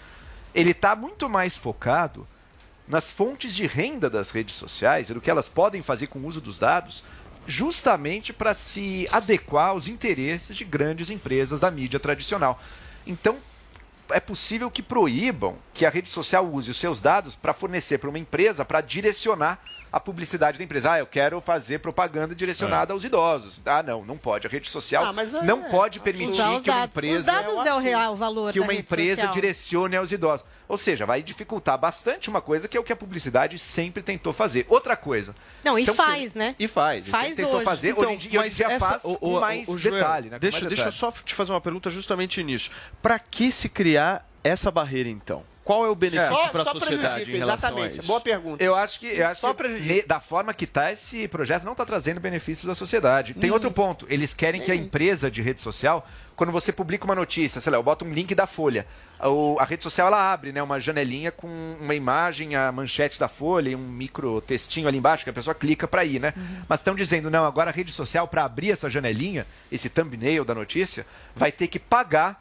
Ele está muito mais focado nas fontes de renda das redes sociais e do que elas podem fazer com o uso dos dados, justamente para se adequar aos interesses de grandes empresas da mídia tradicional. Então, é possível que proíbam que a rede social use os seus dados para fornecer para uma empresa para direcionar a publicidade da empresa. Ah, eu quero fazer propaganda direcionada aos idosos. Ah, não, não pode. A rede social Ah, mas é- não pode permitir que uma dados. empresa Os dados é o real valor que uma empresa social. direcione aos idosos. Ou seja, vai dificultar bastante uma coisa que é o que a publicidade sempre tentou fazer. Outra coisa. Não, e Então, faz, né? E faz. Faz tentou hoje. fazer. Então, hoje em dia, mas dia essa- faz o- com o- mais o Joel, detalhe. Né? Deixa, mais deixa eu detalhe. só te fazer uma pergunta justamente nisso. Para que se criar essa barreira então? Qual é o benefício Só- para a só sociedade em relação exatamente. a isso? Boa pergunta. Eu acho que, eu acho Só que ne- da forma que está, esse projeto não está trazendo benefícios à sociedade. Tem outro ponto. Eles querem que a empresa de rede social, quando você publica uma notícia, sei lá, eu boto um link da Folha. o- a rede social ela abre né, uma janelinha com uma imagem, a manchete da Folha e um micro textinho ali embaixo que a pessoa clica para ir, né? Mas estão dizendo, não, agora a rede social, para abrir essa janelinha, esse thumbnail da notícia, vai ter que pagar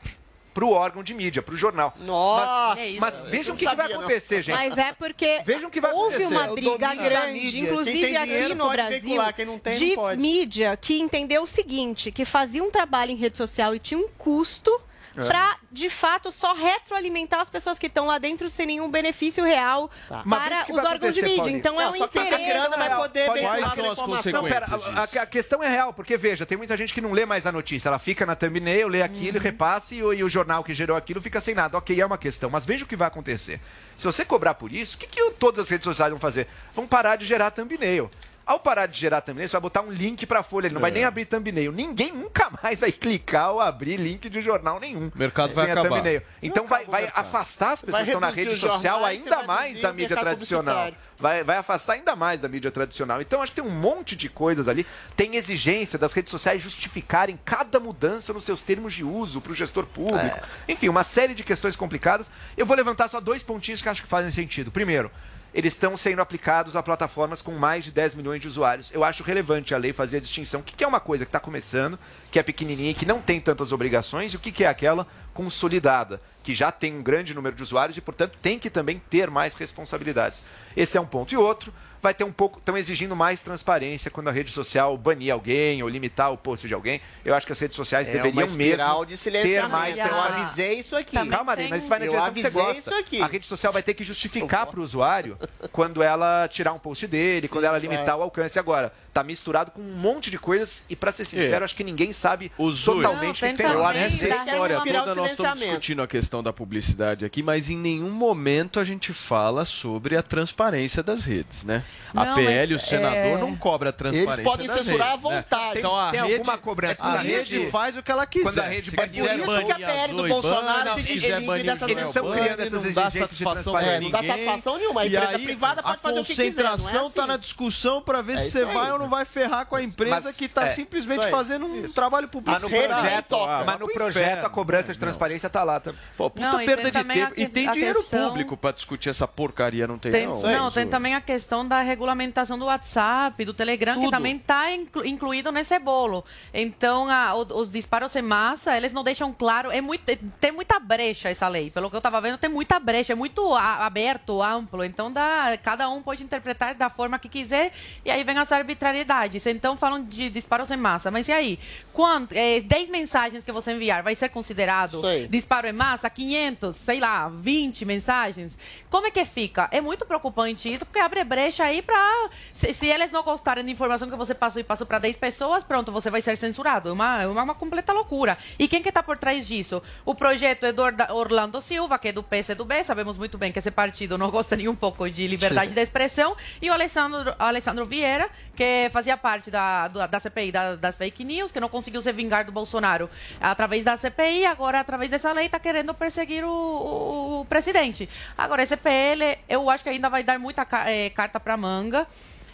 para o órgão de mídia, para o jornal. Nossa! Mas, É isso. mas vejam o que, que vai sabia, não. acontecer, gente. Mas é porque Vejam que vai houve acontecer. uma É briga grande, inclusive aqui dinheiro no Brasil, tem, de mídia que entendeu o seguinte, que fazia um trabalho em rede social e tinha um custo É. para, de fato, só retroalimentar as pessoas que estão lá dentro sem nenhum benefício real Tá. Para os órgãos de mídia. Paulinho. Então é Não, um que a interesse. grana vai poder Quais são as informação. Não, pera, consequências a, a- a questão é real, porque veja, tem muita gente que não lê mais a notícia. Ela fica na thumbnail, lê aquilo, Uhum. repasse e, o- e o jornal que gerou aquilo fica sem nada. Ok, é uma questão, mas veja o que vai acontecer. Se você cobrar por isso, o que, que todas as redes sociais vão fazer? Vão parar de gerar thumbnail. Ao parar de gerar thumbnail, você vai botar um link pra Folha, ele não vai É. nem abrir thumbnail. Ninguém nunca mais vai clicar ou abrir link de jornal nenhum. O mercado vai a acabar. thumbnail. Então vai, vai afastar as pessoas Vai que estão na rede social ainda vai mais da mídia tradicional. Vai, vai afastar ainda mais da mídia tradicional. Então, acho que tem um monte de coisas ali. Tem exigência das redes sociais justificarem cada mudança nos seus termos de uso para o gestor público. Enfim, uma série de questões complicadas. Eu vou levantar só dois pontinhos que acho que fazem sentido. Primeiro, eles estão sendo aplicados a plataformas com mais de 10 milhões de usuários. Eu acho relevante a lei fazer a distinção. O que é uma coisa que está começando, que é pequenininha e que não tem tantas obrigações, e o que é aquela consolidada, que já tem um grande número de usuários e, portanto, tem que também ter mais responsabilidades. Esse é um ponto. E outro, vai ter um pouco, estão exigindo mais transparência quando a rede social banir alguém ou limitar o post de alguém. Eu acho que as redes sociais É deveriam mesmo de ter mais Eu avisei isso aqui. Calma, Adri, mas isso vai na direção que você gosta. isso aqui. A rede social vai ter que justificar para o usuário quando ela tirar um post dele, quando ela limitar é. o alcance. Agora, tá misturado com um monte de coisas e, para ser sincero, É. acho que ninguém sabe Zui. totalmente o que tem Eu lá. acho que Nessa história toda nós estamos discutindo a questão da publicidade aqui, mas em nenhum momento a gente fala sobre a transparência das redes, né? a Não, PL, o senador, é, não cobra a transparência Eles podem das censurar redes, à né? vontade. Então a Tem rede, alguma cobrança? a a rede rede- faz o que ela quiser. quando a rede banir quiser banir que a PL do Bolsonaro se quiser banir Eles estão criando essas não dá exigências de satisfação transparência. não dá ninguém. satisfação nenhuma. A E empresa aí, privada pode a fazer o que quiser, não é concentração está assim. na discussão para ver É se você vai ou não vai ferrar com a empresa Mas, que está é, simplesmente isso fazendo um trabalho Mas no publicitário. projeto, Ah, mas no pro projeto a cobrança de transparência tá lá. Tá... Pô, puta Não, e perda tem de tempo. E que- tem a dinheiro questão- público para discutir essa porcaria, não tem, Tem, não? não, tem também a questão da regulamentação do WhatsApp, do Telegram, que Tudo. também está incluído nesse bolo. Então, a- os disparos em massa, eles não deixam claro. É muito, é- tem muita brecha essa lei. Pelo que eu estava vendo, tem muita brecha. É muito aberto, amplo. Então, dá, cada um pode interpretar da forma que quiser. E aí vem as arbitrariedades. Então, falam de disparos em massa. Mas e aí? Quanto, é, 10 mensagens que você enviar vai ser considerado disparo em massa? 500, sei lá, 20 mensagens? Como é que fica? É muito preocupante isso, porque abre brecha aí pra. Se, se eles não gostarem da informação que você passou e passou pra 10 pessoas, pronto, você vai ser censurado. É uma, é uma, uma completa loucura. E quem que tá por trás disso? O projeto é do Orda- Orlando Silva, que é do PCdoB, sabemos muito bem que esse partido não gosta nem um pouco de liberdade Sim. de expressão, e o Alessandro, Alessandro Vieira, que fazia parte da, da CPI da- das fake news, que não conseguiu se vingar do Bolsonaro através da CPI, agora através dessa lei está querendo perseguir o, o- o presidente. Agora, esse PL, eu acho que ainda vai dar muita eh, carta para manga.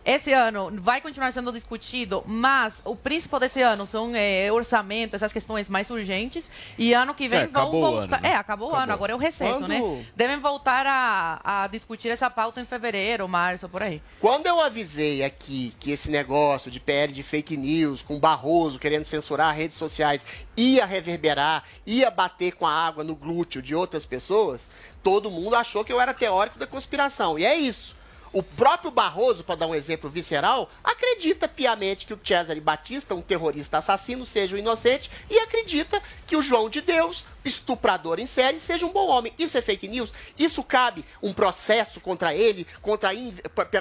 Esse ano vai continuar sendo discutido, mas o principal desse ano são eh, orçamento, essas questões mais urgentes. E ano que vem É, vão acabou voltar. ano, né? É, acabou, o ano, Acabou. agora é o recesso, Quando- né? Devem voltar a, a discutir essa pauta em fevereiro, março, por aí. Quando eu avisei aqui que esse negócio de PL de fake news, com Barroso querendo censurar redes sociais, ia reverberar, ia bater com a água no glúteo de outras pessoas, todo mundo achou que eu era teórico da conspiração. E é isso. O próprio Barroso, para dar um exemplo visceral, acredita piamente que o Cesare Batista, um terrorista assassino, seja o inocente e acredita que o João de Deus, estuprador em série, seja um bom homem. Isso é fake news? Isso cabe um processo contra ele, contra in-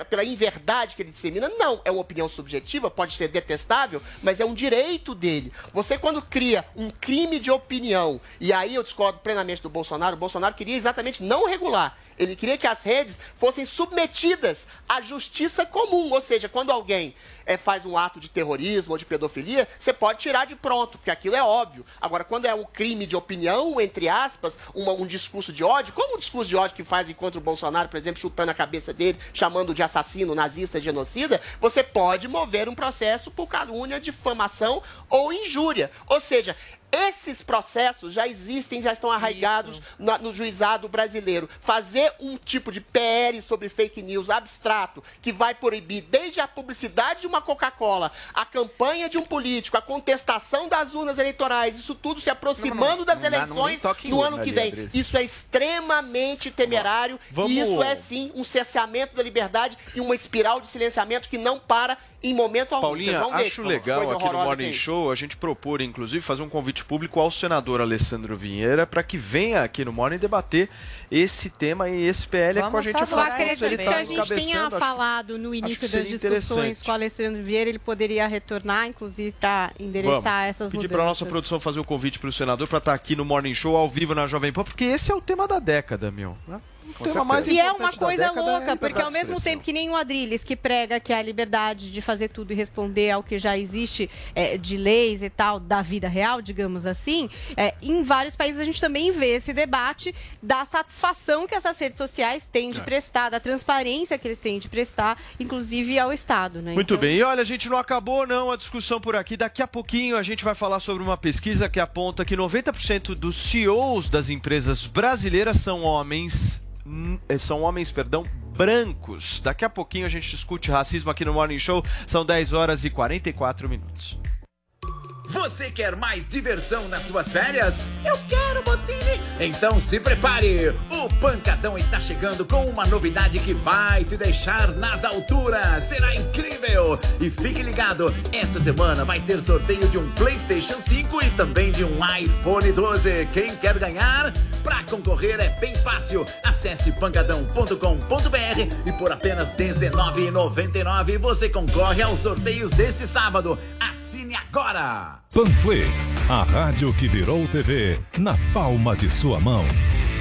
pela- inverdade que ele dissemina? Não. É uma opinião subjetiva, pode ser detestável, mas é um direito dele. Você, quando cria um crime de opinião, e aí eu discordo plenamente do Bolsonaro, o Bolsonaro queria exatamente não regular. Ele queria que as redes fossem submetidas à justiça comum. Ou seja, quando alguém eh, faz um ato de terrorismo ou de pedofilia, você pode tirar de pronto, porque aquilo é óbvio. Agora, quando é um crime de opinião, não, entre aspas, uma- um discurso de ódio, como o discurso de ódio que fazem contra o Bolsonaro, por exemplo, chutando a cabeça dele, chamando de assassino, nazista, genocida, você pode mover um processo por calúnia, difamação ou injúria. Ou seja, esses processos já existem, já estão arraigados na- no juizado brasileiro. Fazer um tipo de PL sobre fake news abstrato, que vai proibir desde a publicidade de uma Coca-Cola, a campanha de um político, a contestação das urnas eleitorais, isso tudo se aproximando das não dá- não eleições em no ano que vem. Isso é extremamente temerário Vamos- e isso é sim um cerceamento da liberdade e uma espiral de silenciamento que não para em momento algum. Vocês Paulinha, acho que legal aqui no Morning é. Show a gente propor, inclusive, fazer um convite público ao senador Alessandro Vinheira para que venha aqui no Morning debater esse tema e esse PL com a gente. Eu acredito ele que tá a gente tenha acho- falado no início das discussões com o Alessandro Vieira, ele poderia retornar, inclusive, para endereçar Vamos. essas Pedir para nossa produção fazer o convite para o senador para estar aqui no Morning Show ao vivo na Jovem Pan, porque esse é o tema da década, meu. né? Tema mais E é uma coisa é louca, liberdade porque ao mesmo tempo que nem o Adrilles, que prega que a liberdade de fazer tudo e responder ao que já existe é, de leis e tal, da vida real, digamos assim, é, em vários países a gente também vê esse debate da satisfação que essas redes sociais têm de É. prestar, da transparência que eles têm de prestar, inclusive ao Estado. Né? Muito Então, bem, e olha, a gente não acabou não a discussão por aqui. Daqui a pouquinho a gente vai falar sobre uma pesquisa que aponta que 90% dos CEOs das empresas brasileiras são homens, são homens, perdão, brancos. Daqui a pouquinho a gente discute racismo aqui no Morning Show. São 10 horas e 44 minutos. Você quer mais diversão nas suas férias? Eu quero, Botini! Então se prepare! O Pancadão está chegando com uma novidade que vai te deixar nas alturas! Será incrível! E fique ligado, esta semana vai ter sorteio de um PlayStation 5 e também de um iPhone 12. Quem quer ganhar? Para concorrer é bem fácil. Acesse pancadão.com.br e por apenas R$19,99 você concorre aos sorteios deste sábado. Assine agora! Panflix, a rádio que virou TV, na palma de sua mão.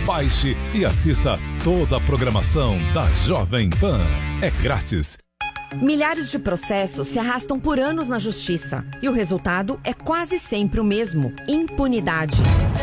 Baixe e assista toda a programação da Jovem Pan. É grátis. Milhares de processos se arrastam por anos na justiça e o resultado é quase sempre o mesmo: impunidade.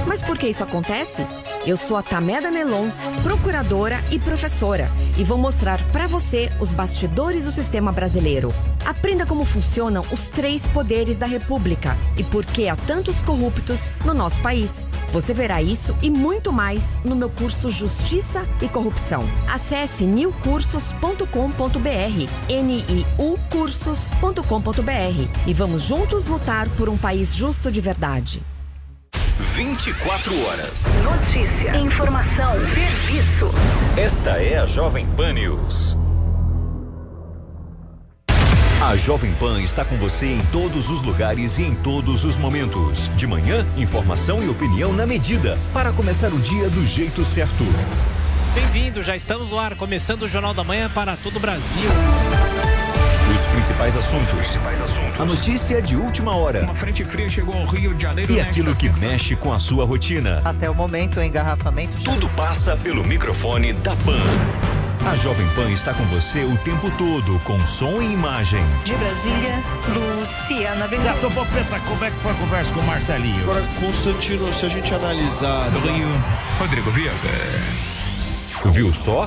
Mas por que isso acontece? Eu sou a Tameda Nelon, procuradora e professora, e vou mostrar para você os bastidores do sistema brasileiro. Aprenda como funcionam os três poderes da República e por que há tantos corruptos no nosso país. Você verá isso e muito mais no meu curso Justiça e Corrupção. Acesse newcursos.com.br, niucursos.com.br e vamos juntos lutar por um país justo de verdade. 24 horas. Notícia, informação, serviço. Esta é a Jovem Pan News. A Jovem Pan está com você em todos os lugares e em todos os momentos. De manhã, informação e opinião na medida, para começar o dia do jeito certo. Bem-vindo, já estamos no ar, começando o Jornal da Manhã para todo o Brasil. Os principais assuntos. A notícia de última hora. Uma frente fria chegou ao Rio de Janeiro. E aquilo que mexe com a sua rotina. Até o momento, o engarrafamento. Tudo passa pelo microfone da Pan. A Jovem Pan está com você o tempo todo, com som e imagem. De Brasília, Luciana Bezerra. Certo, Popeta, como é que foi a conversa com o Marcelinho? Agora, Constantino, se a gente analisar. Do Rio, Rodrigo Viega. Viu só?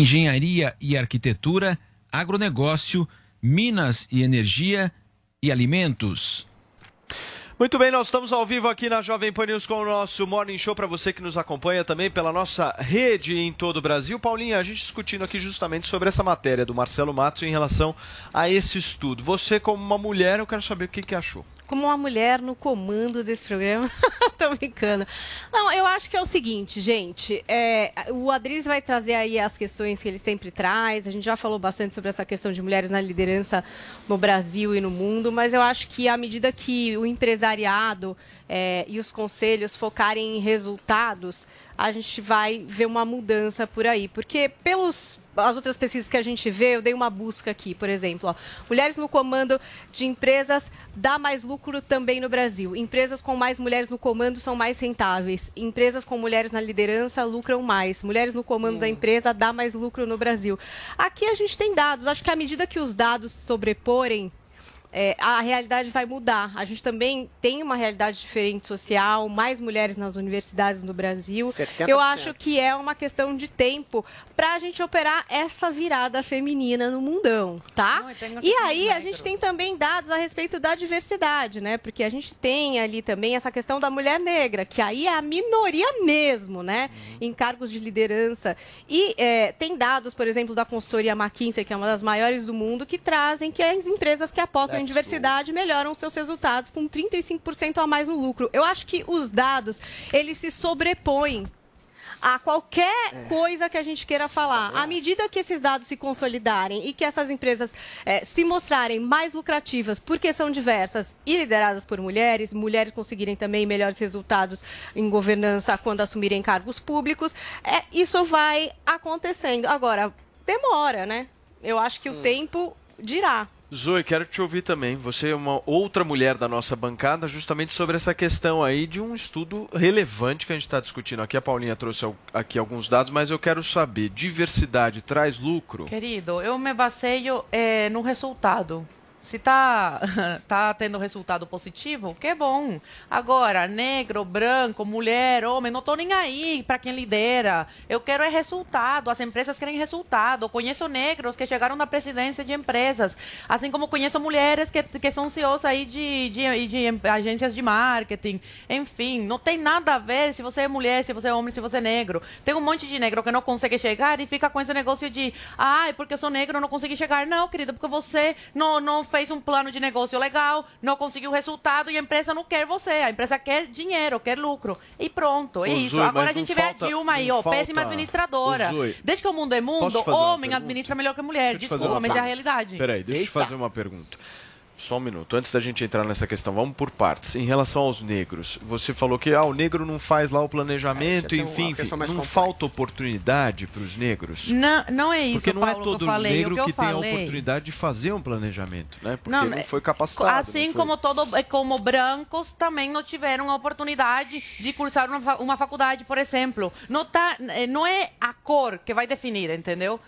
Engenharia e arquitetura, agronegócio, minas e energia e alimentos. Muito bem, nós estamos ao vivo aqui na Jovem Pan News com o nosso Morning Show para você que nos acompanha também pela nossa rede em todo o Brasil. Paulinha, a gente discutindo aqui justamente sobre essa matéria do Marcelo Matos em relação a esse estudo. Você, como uma mulher, eu quero saber o que, que achou. Como uma mulher no comando desse programa. Tô brincando. Não, eu acho que é o seguinte, gente. é, o Adriles vai trazer aí as questões que ele sempre traz. A gente já falou bastante sobre essa questão de mulheres na liderança no Brasil e no mundo, mas eu acho que à medida que o empresariado é, e os conselhos focarem em resultados, a gente vai ver uma mudança por aí. Porque pelos as outras pesquisas que a gente vê, eu dei uma busca aqui, por exemplo, ó, mulheres no comando de empresas dá mais lucro também no Brasil. Empresas com mais mulheres no comando são mais rentáveis. Empresas com mulheres na liderança lucram mais. Mulheres no comando da empresa dá mais lucro no Brasil. Aqui a gente tem dados. Acho que à medida que os dados se sobreporem é, a realidade vai mudar. A gente também tem uma realidade diferente social, mais mulheres nas universidades no Brasil. 70%. Eu acho que é uma questão de tempo para a gente operar essa virada feminina no mundão, tá? Não, e aí a gente tem também dados a respeito da diversidade, né? Porque a gente tem ali também essa questão da mulher negra, que aí é a minoria mesmo, né? Em cargos de liderança. E é, tem dados, por exemplo, da consultoria McKinsey, que é uma das maiores do mundo, que trazem que as empresas que apostam em diversidade melhoram seus resultados com 35% a mais no lucro. Eu acho que os dados, eles se sobrepõem a qualquer coisa que a gente queira falar. À medida que esses dados se consolidarem e que essas empresas eh, se mostrarem mais lucrativas porque são diversas e lideradas por mulheres, mulheres conseguirem também melhores resultados em governança quando assumirem cargos públicos, é, isso vai acontecendo. Agora, demora, né? Eu acho que o tempo dirá. Zoe, quero te ouvir também. Você é uma outra mulher da nossa bancada, justamente sobre essa questão aí de um estudo relevante que a gente está discutindo aqui. A Paulinha trouxe aqui alguns dados, mas eu quero saber: diversidade traz lucro? Querido, eu me baseio eh, no resultado. Se tá, tá tendo resultado positivo, que bom. Agora, negro, branco, mulher, homem, não tô nem aí para quem lidera. Eu quero é resultado. As empresas querem resultado. Conheço negros que chegaram na presidência de empresas, assim como conheço mulheres que, que são CEOs aí de, de, de em- agências de marketing. Enfim, não tem nada a ver se você é mulher, se você é homem, se você é negro. Tem um monte de negro que não consegue chegar e fica com esse negócio de, ai, porque eu sou negro, eu não consegui chegar. Não, querida, porque você não, não fez um plano de negócio legal, não conseguiu resultado e a empresa não quer você. A empresa quer dinheiro, quer lucro. E pronto, é Ô, isso. Zoe, Agora a gente vê falta- a Dilma aí, ó, péssima falta- administradora. Ô, Zoe, Desde que o mundo é mundo, homem administra melhor que mulher. Eu Desculpa, uma mas é a realidade. Peraí, deixa eu te fazer uma pergunta. Só um minuto, antes da gente entrar nessa questão, vamos por partes. Em relação aos negros, você falou que ah, o negro não faz lá o planejamento, É, uma enfim, enfim não complexa. falta oportunidade para os negros? Não, não é isso, Porque não é Paulo, que eu todo falei. negro que, que tem a oportunidade de fazer um planejamento, né? Porque Não, não, é- foi capacitado. Assim foi? como todo, é como brancos também não tiveram a oportunidade de cursar uma, uma faculdade, por exemplo. Não, tá, não é a cor que vai definir, entendeu?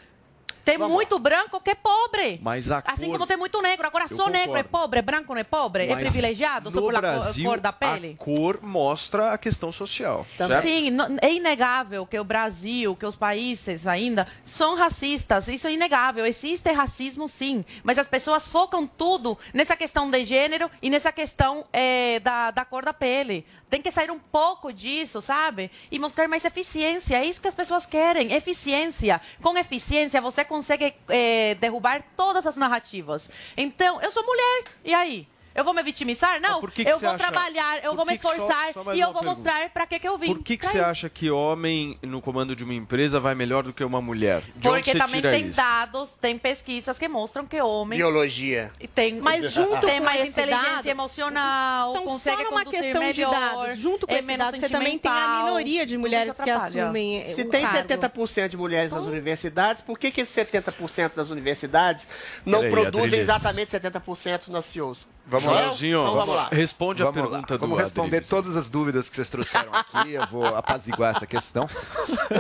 Tem muito branco que é pobre. Mas a Assim cor- como tem muito negro. Agora, só negro é pobre, branco não é pobre? é Mas privilegiado só pela cor- Brasil, cor da pele? A cor mostra a questão social. certo? Sim, é inegável que o Brasil, que os países ainda são racistas. Isso é inegável. Existe racismo, sim. Mas as pessoas focam tudo nessa questão de gênero e nessa questão eh, da, da cor da pele. Tem que sair um pouco disso, sabe? E mostrar mais eficiência. É isso que as pessoas querem. Eficiência. Com eficiência, você consegue eh, derrubar todas as narrativas. Então, eu sou mulher. E aí? Eu vou me vitimizar? Não. por que que eu vou acha- trabalhar, eu por vou me só- esforçar só mais e eu vou pergunta. mostrar para que, que eu vim. Por que, que você isso. acha que homem no comando de uma empresa vai melhor do que uma mulher? De onde Porque você também tira tem isso? dados, tem pesquisas que mostram que homem Biologia. e tem, Mas junto tem com mais inteligência dado- emocional, Então, consegue só numa conduzir questão de melhor, dados, junto com é esse dado, você também tem a minoria de mulheres que assumem Se tem cargo. 70% de mulheres nas universidades, por que, que esses 70% das universidades não Peraí, produzem exatamente 70% nas CEOs? Vamos Joel? lá. Joelzinho, Então vamos lá. responde a Vamos lá. pergunta do Vamos responder Adriles. todas as dúvidas que vocês trouxeram aqui. Eu vou apaziguar essa questão.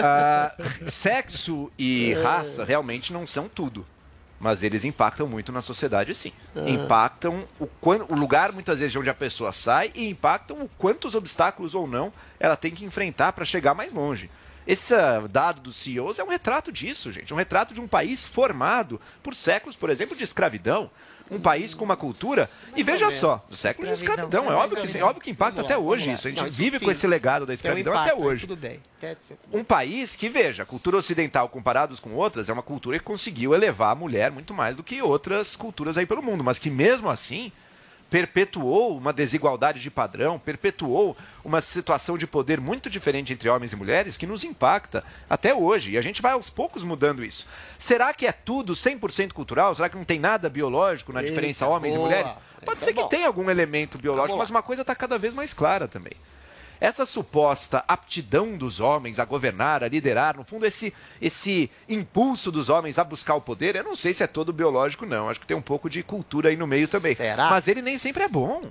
Ah, sexo e raça realmente não são tudo. Mas eles impactam muito na sociedade, sim. Ah. Impactam o, o lugar, muitas vezes, de onde a pessoa sai e impactam o quantos obstáculos ou não ela tem que enfrentar para chegar mais longe. Esse ah, dado dos CEOs é um retrato disso, gente. Um retrato de um país formado por séculos, por exemplo, de escravidão. Um país com uma cultura. E veja só, do século de escravidão. É óbvio que, é óbvio que impacta até hoje isso. A gente Não, isso vive com esse legado da escravidão impacto, até hoje. Um país que, veja, a cultura ocidental comparados com outras, é uma cultura que conseguiu elevar a mulher muito mais do que outras culturas aí pelo mundo, mas que mesmo assim perpetuou uma desigualdade de padrão, perpetuou uma situação de poder muito diferente entre homens e mulheres que nos impacta até hoje. E a gente vai aos poucos mudando isso. Será que é tudo 100% cultural? Será que não tem nada biológico na Eita, diferença homens boa. e mulheres? Pode Isso ser que bom. tenha algum elemento biológico, Vamos lá. mas uma coisa está cada vez mais clara também. Essa suposta aptidão dos homens a governar, a liderar, no fundo, esse, esse impulso dos homens a buscar o poder, eu não sei se é todo biológico, não. Acho que tem um pouco de cultura aí no meio também. Será? Mas ele nem sempre é bom.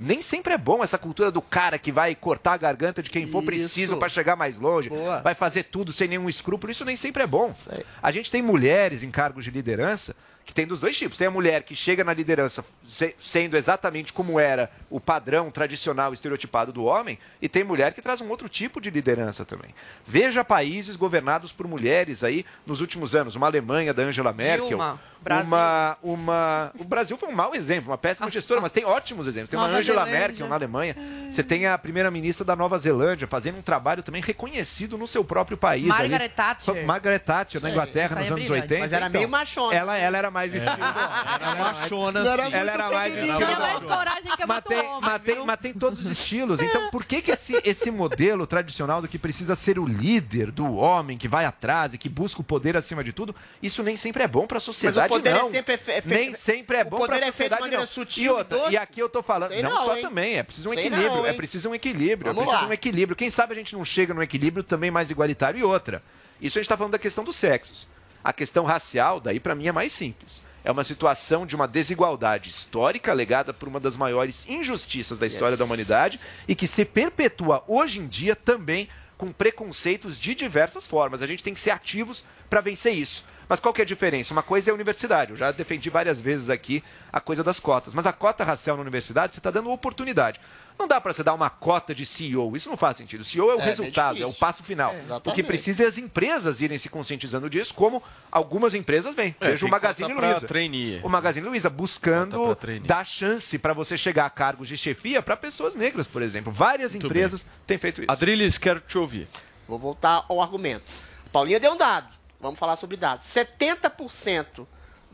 Nem sempre é bom essa cultura do cara que vai cortar a garganta de quem for Isso. preciso para chegar mais longe, Boa. vai fazer tudo sem nenhum escrúpulo. Isso nem sempre é bom. A gente tem mulheres em cargos de liderança que tem dos dois tipos. Tem a mulher que chega na liderança se- sendo exatamente como era o padrão tradicional estereotipado do homem, e tem mulher que traz um outro tipo de liderança também. Veja países governados por mulheres aí nos últimos anos, uma Alemanha da Angela Merkel, Dilma, Brasil. uma uma o Brasil foi um mau exemplo, uma péssima gestora, mas tem ótimos exemplos. Tem uma Nova Angela Zelândia. Merkel na Alemanha. Você tem a primeira-ministra da Nova Zelândia fazendo um trabalho também reconhecido no seu próprio país. Margaret ali. Thatcher. Margaret Thatcher, na Inglaterra, nos é anos brilhante. 80. Mas era meio machona. Ela, ela era mais estilo. Era machona, sim. Ela era mais estilo. Tinha mais coragem que a Mas tem, homem, mas, tem, mas tem todos os estilos. Então, por que, que esse, esse modelo tradicional do que precisa ser o líder, do homem que vai atrás e que busca o poder acima de tudo, isso nem sempre é bom para a sociedade, poder é não. sempre é fe- é fe- nem sempre é o bom poder para a é feito sociedade, não. sutil e outra, doce? e aqui eu tô falando, não, não, só hein? também, é preciso um Sei equilíbrio, não, é preciso um equilíbrio, é Vamos preciso lá. um equilíbrio. Quem sabe a gente não chega num equilíbrio também mais igualitário e outra. Isso a gente está falando da questão dos sexos. A questão racial, daí para mim é mais simples. É uma situação de uma desigualdade histórica legada por uma das maiores injustiças da história da humanidade e que se perpetua hoje em dia também com preconceitos de diversas formas. A gente tem que ser ativos para vencer isso. Mas qual que é a diferença? Uma coisa é a universidade. Eu já defendi várias vezes aqui a coisa das cotas. Mas a cota racial na universidade, você está dando oportunidade. Não dá para você dar uma cota de CEO. Isso não faz sentido. O CEO é o É, resultado, bem é o passo final. É, o que precisa é as empresas irem se conscientizando disso, como algumas empresas vêm. É, Veja o Magazine Luiza. trainee. O Magazine Luiza buscando dar chance para você chegar a cargos de chefia para pessoas negras, por exemplo. Várias Muito empresas têm feito isso. Adriles, quero te ouvir. Vou voltar ao argumento. Paulinha deu um dado. Vamos falar sobre dados. 70%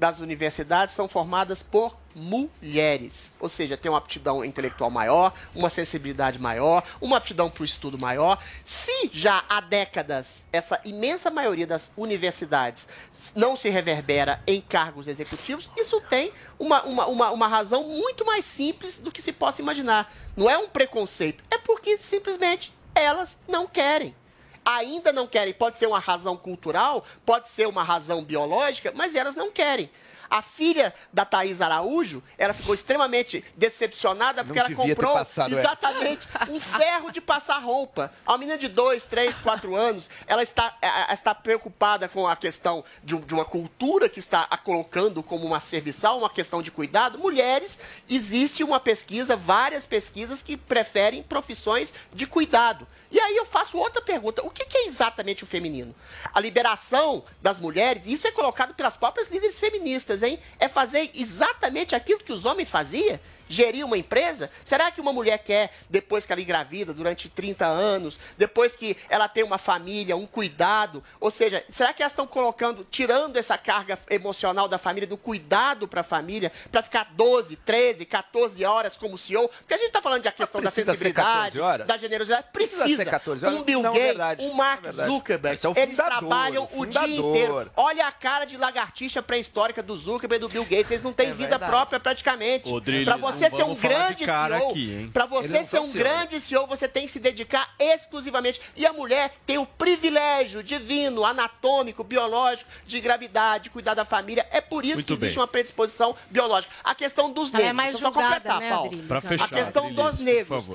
das universidades são formadas por mulheres. Ou seja, tem uma aptidão intelectual maior, uma sensibilidade maior, uma aptidão para o estudo maior. Se já há décadas essa imensa maioria das universidades não se reverbera em cargos executivos, isso tem uma, uma, uma, uma razão muito mais simples do que se possa imaginar. Não é um preconceito, é porque simplesmente elas não querem ainda não querem. Pode ser uma razão cultural, pode ser uma razão biológica, mas elas não querem. A filha da Thaís Araújo, ela ficou extremamente decepcionada porque ela comprou passado essa. exatamente um ferro de passar roupa. A menina de 2, 3, 4 anos, ela está, eh, eh, está preocupada com a questão de, de uma cultura que está a colocando como uma serviçal, uma questão de cuidado. Mulheres, existe uma pesquisa, várias pesquisas que preferem profissões de cuidado. E aí eu faço outra pergunta: o que que é exatamente o feminino? A liberação das mulheres, isso é colocado pelas próprias líderes feministas, hein? É fazer exatamente aquilo que os homens faziam? Gerir uma empresa? Será que uma mulher quer, depois que ela engravida durante 30 anos, depois que ela tem uma família, um cuidado? Ou seja, será que elas estão colocando, tirando essa carga emocional da família, do cuidado para a família, para ficar 12, 13, 14 horas como CEO? Porque a gente está falando da questão da sensibilidade, 14 horas? da generosidade. Precisa Precisa. ser 14 horas? Um Bill Não, é Gates, verdade, um Mark é verdade. Zuckerberg, é o eles fundador, trabalham o o dia fundador. inteiro. Olha a cara de lagartixa pré-histórica do Zuckerberg e do Bill Gates. Eles não têm É vida própria praticamente. Para você não ser um grande cara CEO, para você ser são um CEO. grande CEO, você tem que se dedicar exclusivamente. E a mulher tem o privilégio divino, anatômico, biológico, de gravidade, de cuidar da família. É por isso Muito que existe bem. uma predisposição biológica. A questão dos Ela é negros. mais deixa eu só completar, né, Paulo. Fechar, a questão Adriles, dos negros.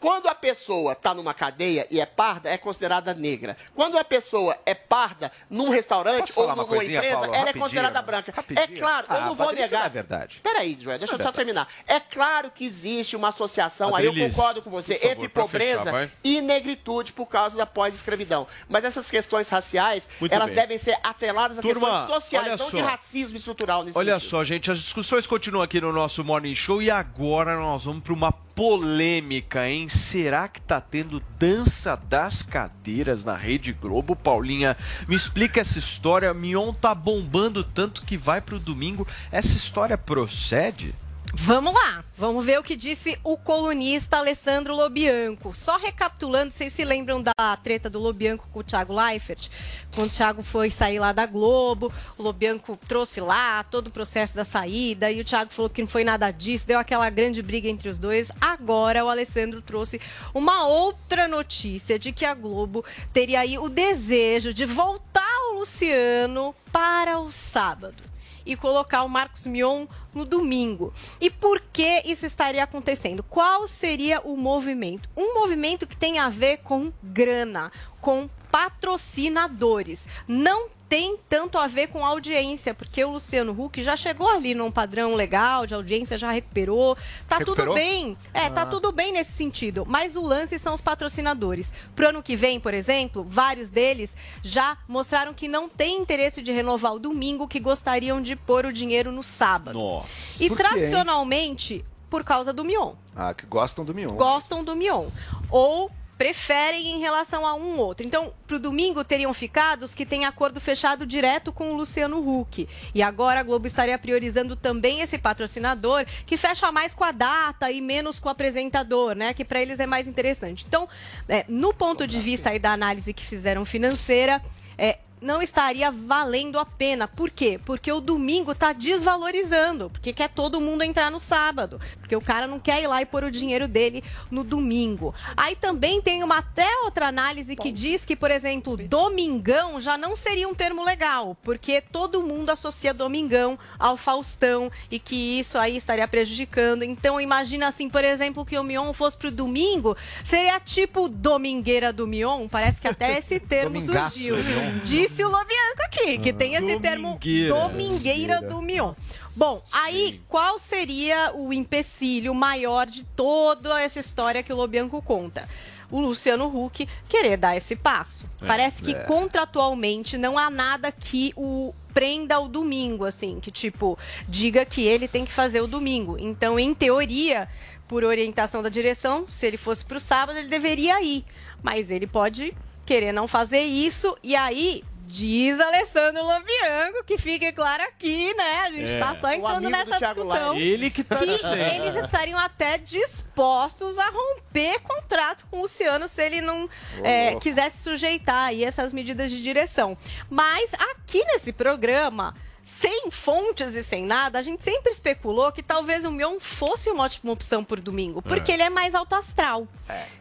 Quando a pessoa está numa cadeia e é parda, é considerada negra. Quando a pessoa é parda num restaurante ou uma numa coisinha, empresa, Paulo? ela é considerada branca. É Rapidinho. claro, eu Ah, não vou negar. não é verdade. Peraí, Joel, deixa eu só é terminar. É claro que existe uma associação, aí eu concordo com você, favor, entre pobreza fechar, e negritude por causa da pós-escravidão. Mas essas questões raciais, Muito elas bem. devem ser atreladas a Turma, questões sociais, não de só. racismo estrutural nesse Olha sentido. só, gente, as discussões continuam aqui no nosso Morning Show e agora nós vamos para uma polêmica, hein? Será que tá tendo dança das cadeiras na Rede Globo, Paulinha? Me explica essa história. Mion tá bombando tanto que vai pro domingo. Essa história procede? Vamos lá, vamos ver o que disse o colunista Alessandro Lobianco. Só recapitulando, vocês se lembram da treta do Lobianco com o Thiago Leifert? Quando o Thiago foi sair lá da Globo, o Lobianco trouxe lá todo o processo da saída e o Thiago falou que não foi nada disso, deu aquela grande briga entre os dois. Agora o Alessandro trouxe uma outra notícia de que a Globo teria aí o desejo de voltar o Luciano para o sábado e colocar o Marcos Mion no domingo. E por que isso estaria acontecendo? Qual seria o movimento? Um movimento que tem a ver com grana, com patrocinadores. Não tem tanto a ver com audiência, porque o Luciano Huck já chegou ali num padrão legal de audiência, já recuperou. Tá tudo Recuperou? bem. É, tá Ah. tudo bem nesse sentido. Mas o lance são os patrocinadores. Pro ano que vem, por exemplo, vários deles já mostraram que não têm interesse de renovar o domingo, que gostariam de pôr o dinheiro no sábado. Nossa. E Por quê, tradicionalmente, por causa do Mion. Ah, que gostam do Mion. Gostam do Mion. Ou preferem em relação a um outro. Então, pro domingo teriam ficado os que têm acordo fechado direto com o Luciano Huck. E agora a Globo estaria priorizando também esse patrocinador que fecha mais com a data e menos com o apresentador, né? Que para eles é mais interessante. Então, é, no ponto de vista aí da análise que fizeram financeira, é, não estaria valendo a pena. Por quê? Porque o domingo está desvalorizando, porque quer todo mundo entrar no sábado, porque o cara não quer ir lá e pôr o dinheiro dele no domingo. Aí também tem uma até outra análise que diz que, por exemplo, domingão já não seria um termo legal, porque todo mundo associa domingão ao Faustão e que isso aí estaria prejudicando. Então imagina assim, por exemplo, que o Mion fosse pro domingo, seria tipo domingueira do Mion, parece que até esse termo surgiu. Mion. Disse o Lobianco aqui, que tem esse termo Domingueira. domingueira do Mion. Bom, aí qual seria o empecilho maior de toda essa história que o Lobianco conta? O Luciano Huck querer dar esse passo. É, Parece que é. contratualmente não há nada que o prenda o domingo, assim, que tipo, diga que ele tem que fazer o domingo. Então, em teoria, por orientação da direção, se ele fosse pro sábado, ele deveria ir. Mas ele pode querer não fazer isso e aí diz Alessandro Lobianco, que fique claro aqui, né? A gente É. tá só entrando nessa discussão. Ele que tá que eles estariam até dispostos a romper contrato com o Luciano se ele não é, louco. quisesse sujeitar aí essas medidas de direção. Mas aqui nesse programa, sem fontes e sem nada, a gente sempre especulou que talvez o Mion fosse uma ótima opção por domingo, porque É. ele é mais alto astral.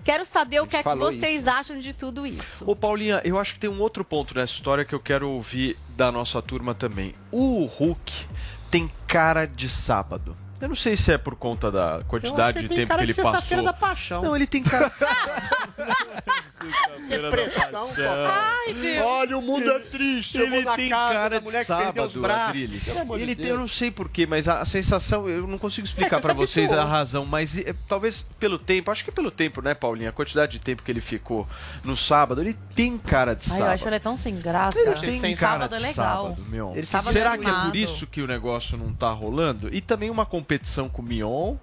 Quero saber o que é que vocês acham de tudo isso. Ô, Paulinha, eu acho que tem um outro ponto nessa história que eu quero ouvir da nossa turma também. O Hulk tem cara de sábado. Eu não sei se é por conta da quantidade de tempo que ele passou. da paixão. Não, ele tem cara de Depressão. Ai, Deus. Olha, o mundo é triste. eu vou Ele na tem casa cara de sábado. Adriles. De Ele tem, eu não sei porquê, mas a, a sensação, eu não consigo explicar É, você pra se vocês a razão, mas é, talvez pelo tempo, acho que pelo tempo, né, Paulinha? A quantidade de tempo que ele ficou no sábado, ele tem cara de Ai, eu sábado. acho ele tão sem graça. Ele tem Sem cara sábado de é legal. sábado, meu. Ele sábado Será é que é por isso que o negócio não tá rolando? E também uma competição com o Mion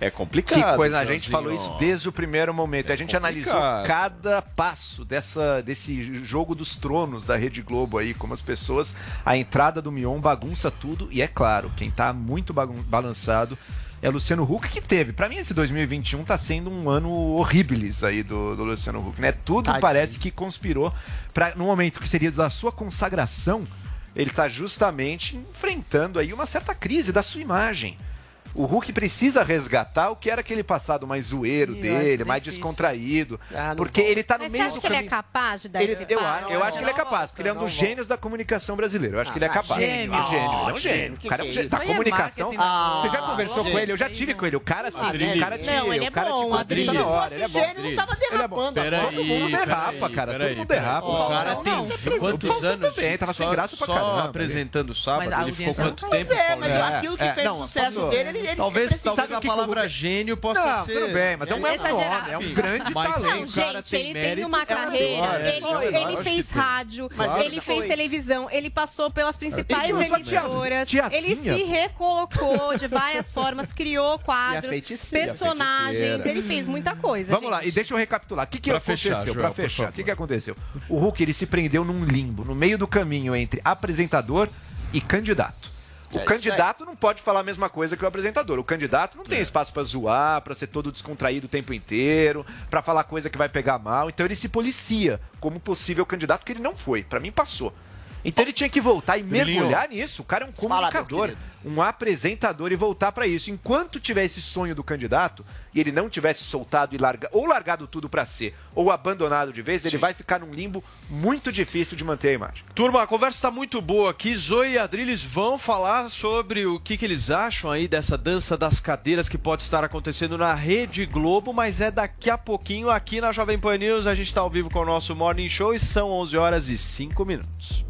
é complicado. Que coisa, a gente falou isso desde o primeiro momento. a gente analisou complicado. cada passo dessa, desse jogo dos tronos da Rede Globo aí, como as pessoas, a entrada do Mion bagunça tudo. E é claro, quem tá muito balançado é o Luciano Huck, que teve. Pra mim, esse 2021 tá sendo um ano horribilis aí do, do Luciano Huck, né? Tudo Tadinho. parece que conspirou para no momento que seria da sua consagração, ele tá justamente enfrentando aí uma certa crise da sua imagem. O Hulk precisa resgatar o que era aquele passado mais zoeiro Ih, dele, mais descontraído. Ah, não porque vou. ele tá no Mas você meio acha do que ele é caminho. capaz de dar Ele- esse eu, passo? acho, eu acho que ele é capaz, porque ele é um dos gênios da comunicação brasileira. Eu acho que ele é Ah, capaz. gênio. É gênio, ele é um Ah, gênio. gênio, O que cara que é da é comunicação. Ah, Você já conversou com ele? Eu já tive com ele. O cara, assim, o cara te, Não, ele é o cara te bom, contribui na hora. Ele é bom. gênio não tava Ele é derrapando. Todo mundo derrapa, cara. Todo mundo derrapa. O cara Não, tem não, quantos anos? também, tava sem graça pra caramba. apresentando sábado, Mas ele ficou quanto não Pois tempo? é, mas Paulinho? aquilo que É, fez não, sucesso dele, ele, ele Talvez, talvez Sabe a palavra gênio possa Não, ser... tudo bem, mas é um É nome, é um grande Mas talento. Não, gente, tem ele tem uma é carreira, É, ele, fez rádio, ele fez foi. televisão, ele passou pelas principais emissoras, ele se recolocou de várias formas, criou quadros, personagens, ele fez muita coisa. Vamos lá, e deixa eu recapitular. O que, que Pra aconteceu? fechar, Joel, pra por fechar, o que, que aconteceu? O Hulk ele se prendeu num limbo, no meio do caminho entre apresentador e candidato. O É candidato não pode falar a mesma coisa que o apresentador. O candidato não tem espaço pra zoar, pra ser todo descontraído o tempo inteiro, pra falar coisa que vai pegar mal. Então ele se policia como possível candidato, que ele não foi. Pra mim passou. Então ele tinha que voltar e mergulhar nisso. O cara é um Fala, comunicador, querido. um apresentador e voltar pra isso. Enquanto tiver esse sonho do candidato e ele não tivesse soltado e larga, ou largado tudo pra ser, ou abandonado de vez, ele vai ficar num limbo muito difícil de manter a imagem. Turma, a conversa está muito boa aqui. Zoe e Adriles vão falar sobre o que, que eles acham aí dessa dança das cadeiras que pode estar acontecendo na Rede Globo, mas é daqui a pouquinho aqui na Jovem Pan News. A gente está ao vivo com o nosso Morning Show e são 11 horas e 5 minutos.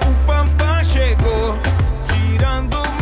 O Pampam chegou, tirando odor.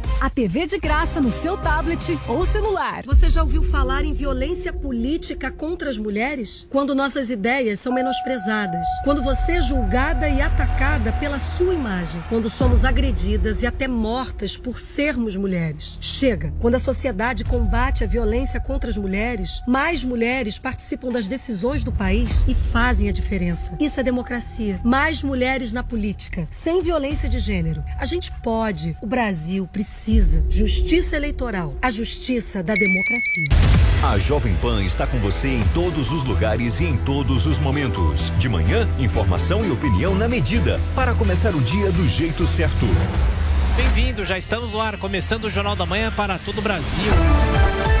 a TV de graça no seu tablet ou celular. Você já ouviu falar em violência política contra as mulheres? Quando nossas ideias são menosprezadas. Quando você é julgada e atacada pela sua imagem. Quando somos agredidas e até mortas por sermos mulheres. Chega! Quando a sociedade combate a violência contra as mulheres, mais mulheres participam das decisões do país e fazem a diferença. Isso é democracia. Mais mulheres na política, sem violência de gênero. A gente pode. O Brasil precisa. Justiça eleitoral. A justiça da democracia. A Jovem Pan está com você em todos os lugares e em todos os momentos. De manhã, informação e opinião na medida, para começar o dia do jeito certo. Bem-vindo, já estamos no ar, começando o Jornal da Manhã para todo o Brasil.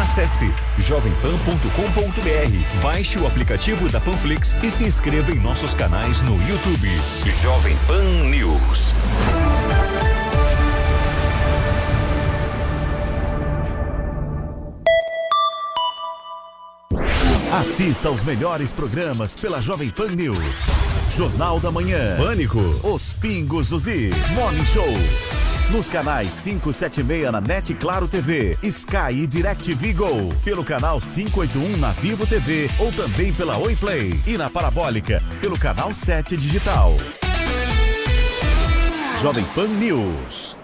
Acesse jovempan.com.br, baixe o aplicativo da Panflix e se inscreva em nossos canais no YouTube. Jovem Pan News. Assista aos melhores programas pela Jovem Pan News. Jornal da Manhã. Pânico. Os Pingos dos Is. Morning Show. Nos canais 576 na NET Claro TV, Sky e DirecTV pelo canal 581 na Vivo TV ou também pela Oi Play e na Parabólica, pelo canal 7 Digital. Jovem Pan News.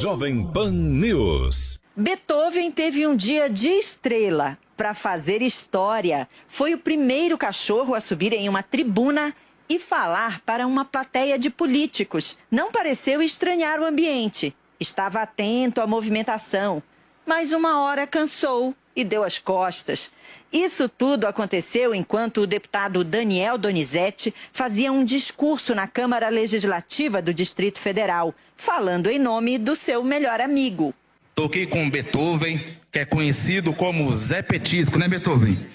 Jovem Pan News. Beethoven teve um dia de estrela para fazer história. Foi o primeiro cachorro a subir em uma tribuna e falar para uma plateia de políticos. Não pareceu estranhar o ambiente. Estava atento à movimentação. Mas uma hora cansou e deu as costas. Isso tudo aconteceu enquanto o deputado Daniel Donizete fazia um discurso na Câmara Legislativa do Distrito Federal, falando em nome do seu melhor amigo. Toquei com Beethoven, que é conhecido como Zé Petisco, né, Beethoven?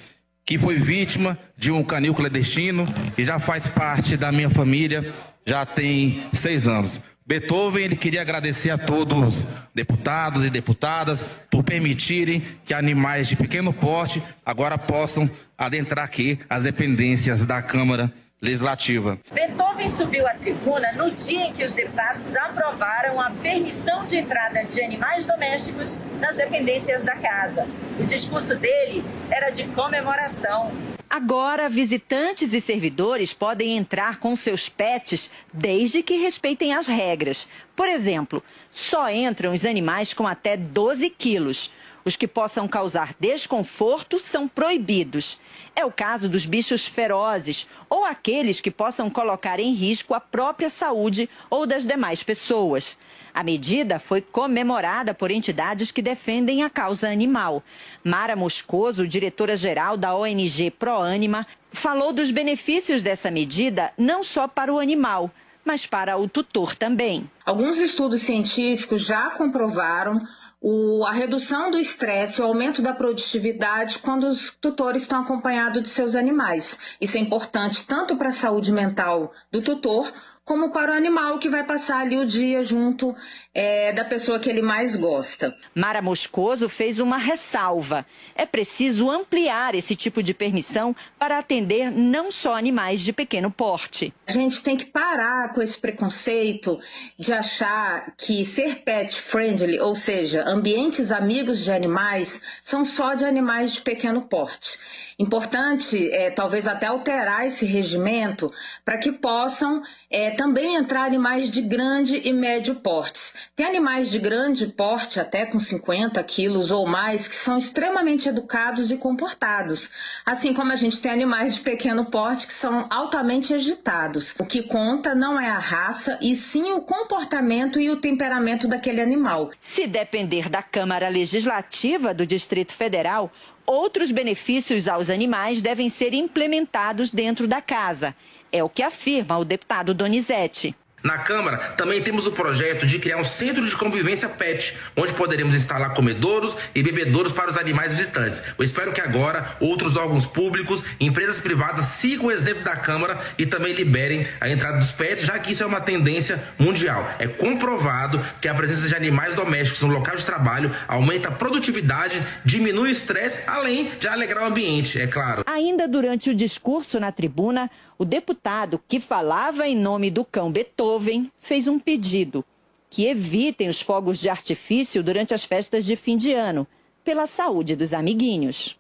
Que foi vítima de um canil clandestino e já faz parte da minha família, já tem seis anos. Beethoven, ele queria agradecer a todos, deputados e deputadas, por permitirem que animais de pequeno porte agora possam adentrar aqui as dependências da Câmara Legislativa. Beethoven subiu à tribuna no dia em que os deputados aprovaram a permissão de entrada de animais domésticos nas dependências da casa. O discurso dele era de comemoração. Agora, visitantes e servidores podem entrar com seus pets desde que respeitem as regras. Por exemplo, só entram os animais com até 12 quilos. Os que possam causar desconforto são proibidos. É o caso dos bichos ferozes ou aqueles que possam colocar em risco a própria saúde ou das demais pessoas. A medida foi comemorada por entidades que defendem a causa animal. Mara Moscoso, diretora-geral da ONG ProAnima, falou dos benefícios dessa medida não só para o animal, mas para o tutor também. Alguns estudos científicos já comprovaram o- a redução do estresse, o aumento da produtividade quando os tutores estão acompanhados de seus animais. Isso é importante tanto para a saúde mental do tutor como para o animal que vai passar ali o dia junto eh, da pessoa que ele mais gosta. Mara Moscoso fez uma ressalva. É preciso ampliar esse tipo de permissão para atender não só animais de pequeno porte. A gente tem que parar com esse preconceito de achar que ser pet friendly, ou seja, ambientes amigos de animais, são só de animais de pequeno porte. Importante, é, talvez até alterar esse regimento para que possam é, também entrar animais de grande e médio portes. Tem animais de grande porte, até com 50 quilos ou mais, que são extremamente educados e comportados. Assim como a gente tem animais de pequeno porte que são altamente agitados. O que conta não é a raça, e sim o comportamento e o temperamento daquele animal. Se depender da Câmara Legislativa do Distrito Federal, outros benefícios aos animais devem ser implementados dentro da casa. É o que afirma o deputado Donizete. Na Câmara, também temos o projeto de criar um centro de convivência PET, onde poderemos instalar comedouros e bebedouros para os animais visitantes. Eu espero que agora outros órgãos públicos, empresas privadas sigam o exemplo da Câmara e também liberem a entrada dos pets, já que isso é uma tendência mundial. É comprovado que a presença de animais domésticos no local de trabalho aumenta a produtividade, diminui o estresse, além de alegrar o ambiente, é claro. Ainda durante o discurso na tribuna, o deputado que falava em nome do cão Beethoven fez um pedido: que evitem os fogos de artifício durante as festas de fim de ano, pela saúde dos amiguinhos.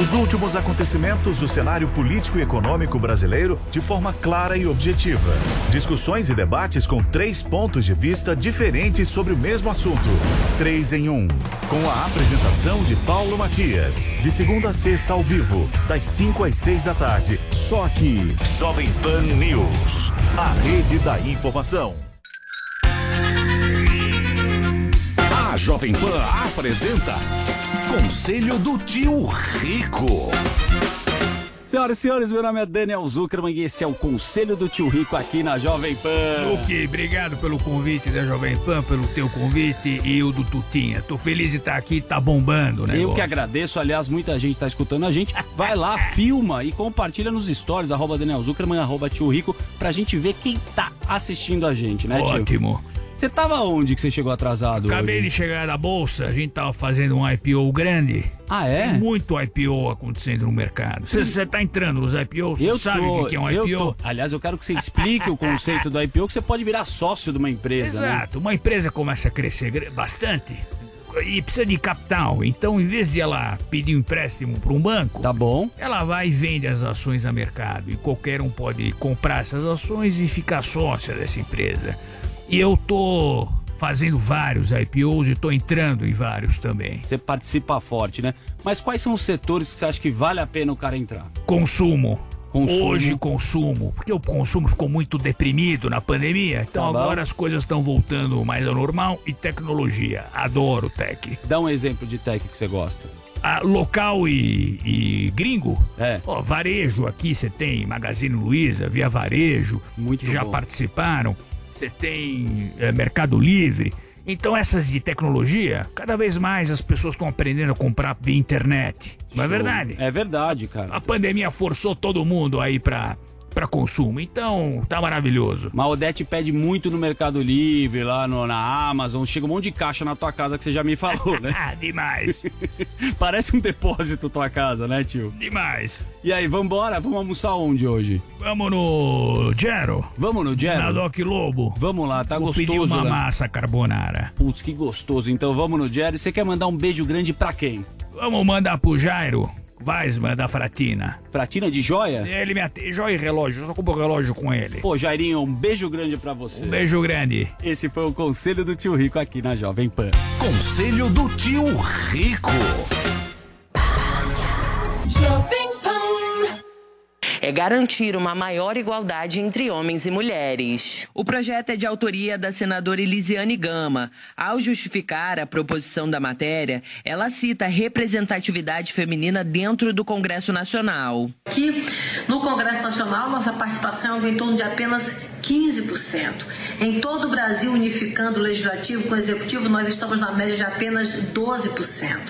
Os últimos acontecimentos do cenário político e econômico brasileiro de forma clara e objetiva. Discussões e debates com três pontos de vista diferentes sobre o mesmo assunto. Três em um. Com a apresentação de Paulo Matias. De segunda a sexta ao vivo, das 5 às 6 da tarde. Só aqui. Jovem Pan News. A rede da informação. Jovem Pan apresenta Conselho do Tio Rico. Senhoras e senhores, meu nome é Daniel Zuckerman e esse é o Conselho do Tio Rico aqui na Jovem Pan. Ok, obrigado pelo convite da Jovem Pan, pelo teu convite e o do Tutinha. Tô feliz de estar aqui, tá bombando, né? Eu que agradeço, aliás, muita gente tá escutando a gente. Vai lá, filma e compartilha nos stories, arroba Daniel Zuckerman, arroba Tio Rico, pra gente ver quem tá assistindo a gente, né, tio? Ótimo. Você tava onde que você chegou atrasado Acabei hoje? de chegar da bolsa, a gente tava fazendo um IPO grande. Ah, é? Tem muito IPO acontecendo no mercado. Você tá entrando nos IPOs? Você Eu sabe tô, o que é um eu IPO? Aliás, eu quero que você explique o conceito do IPO, que você pode virar sócio de uma empresa, né? Exato. Uma empresa começa a crescer bastante e precisa de capital. Então, em vez de ela pedir um empréstimo para um banco, tá bom. Ela vai e vende as ações a mercado e qualquer um pode comprar essas ações e ficar sócia dessa empresa. E eu tô fazendo vários IPOs e tô entrando em vários também. Você participa forte, né? Mas quais são os setores que você acha que vale a pena o cara entrar? Consumo. Consumo. Hoje consumo, porque o consumo ficou muito deprimido na pandemia, então Tá agora as coisas estão voltando mais ao normal e tecnologia. Adoro tech. Dá um exemplo de tech que você gosta. Ah, local e, e gringo? É. Ó, varejo aqui você tem Magazine Luiza, Via Varejo, Muito que já bom. participaram. Você tem eh, Mercado Livre. Então essas de tecnologia, cada vez mais as pessoas estão aprendendo a comprar via internet. Não é Show. verdade? É verdade, cara. A pandemia forçou todo mundo aí pra, pra consumo. Então, tá maravilhoso. Mas Odete pede muito no Mercado Livre, lá no- na Amazon. Chega um monte de caixa na tua casa que você já me falou, né? Ah, demais. Parece um depósito tua casa, né, tio? Demais. E aí, vambora? Vamos almoçar onde hoje? Vamos no Gero. Vamos no Gero? Na Doc Lobo. Vamos lá, tá Vou gostoso, pedir uma né? massa carbonara. Putz, que gostoso. Então vamos no Jerry. Você quer mandar um beijo grande pra quem? Vamos mandar pro Jairo Weisman da Fratina. Fratina de joia? Ele me atende. Joia e relógio. Eu só compro relógio com ele. Pô, Jairinho, um beijo grande pra você. Um beijo grande. Esse foi o Conselho do Tio Rico aqui na Jovem Pan. Conselho do Tio Rico. É garantir uma maior igualdade entre homens e mulheres. O projeto é de autoria da senadora Elisiane Gama. Ao justificar a proposição da matéria, ela cita a representatividade feminina dentro do Congresso Nacional. Aqui no Congresso Nacional, nossa participação é em torno de apenas 15%. Em todo o Brasil, unificando o legislativo com o executivo, nós estamos na média de apenas 12%.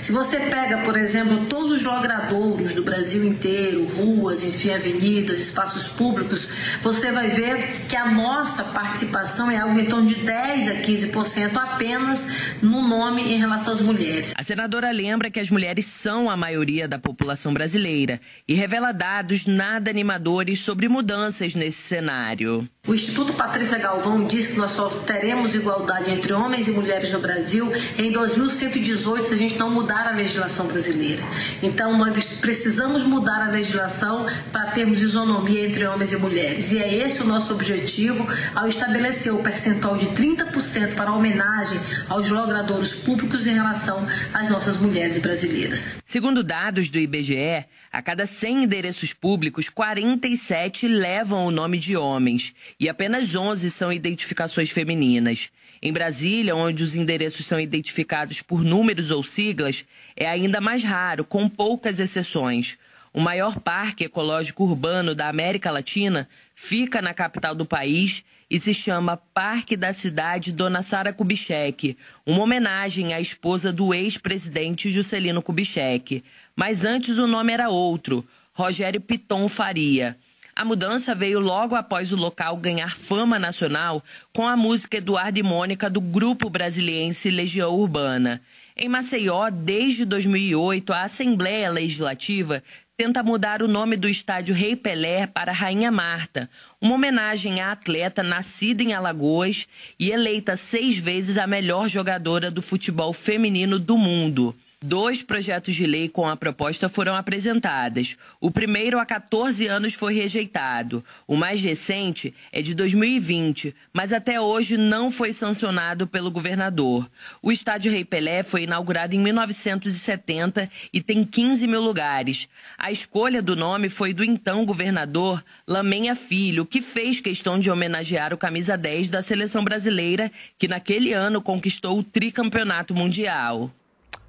Se você pega, por exemplo, todos os logradouros do Brasil inteiro, ruas, enfim, avenidas, espaços públicos, você vai ver que a nossa participação é algo em torno de 10 a 15% apenas no nome em relação às mulheres. A senadora lembra que as mulheres são a maioria da população brasileira e revela dados nada animadores sobre mudanças nesse cenário. O Instituto Patrícia Galvão diz que nós só teremos igualdade entre homens e mulheres no Brasil em 2118 se a gente não mudar a legislação brasileira. Então nós precisamos mudar a legislação para termos isonomia entre homens e mulheres. E é esse o nosso objetivo ao estabelecer o percentual de 30% para homenagem aos logradouros públicos em relação às nossas mulheres brasileiras. Segundo dados do IBGE, a cada 100 endereços públicos, 47 levam o nome de homens e apenas 11 são identificações femininas. Em Brasília, onde os endereços são identificados por números ou siglas, é ainda mais raro, com poucas exceções. O maior parque ecológico urbano da América Latina fica na capital do país e se chama Parque da Cidade Dona Sara Kubitschek, uma homenagem à esposa do ex-presidente Juscelino Kubitschek. Mas antes o nome era outro, Rogério Piton Faria. A mudança veio logo após o local ganhar fama nacional com a música Eduardo e Mônica do grupo brasiliense Legião Urbana. Em Maceió, desde 2008, a Assembleia Legislativa tenta mudar o nome do estádio Rei Pelé para Rainha Marta, uma homenagem à atleta nascida em Alagoas e eleita seis vezes a melhor jogadora do futebol feminino do mundo. Dois projetos de lei com a proposta foram apresentados. O primeiro, há 14 anos, foi rejeitado. O mais recente é de 2020, mas até hoje não foi sancionado pelo governador. O estádio Rei Pelé foi inaugurado em 1970 e tem 15 mil lugares. A escolha do nome foi do então governador Lamenha Filho, que fez questão de homenagear o camisa 10 da seleção brasileira, que naquele ano conquistou o tricampeonato mundial.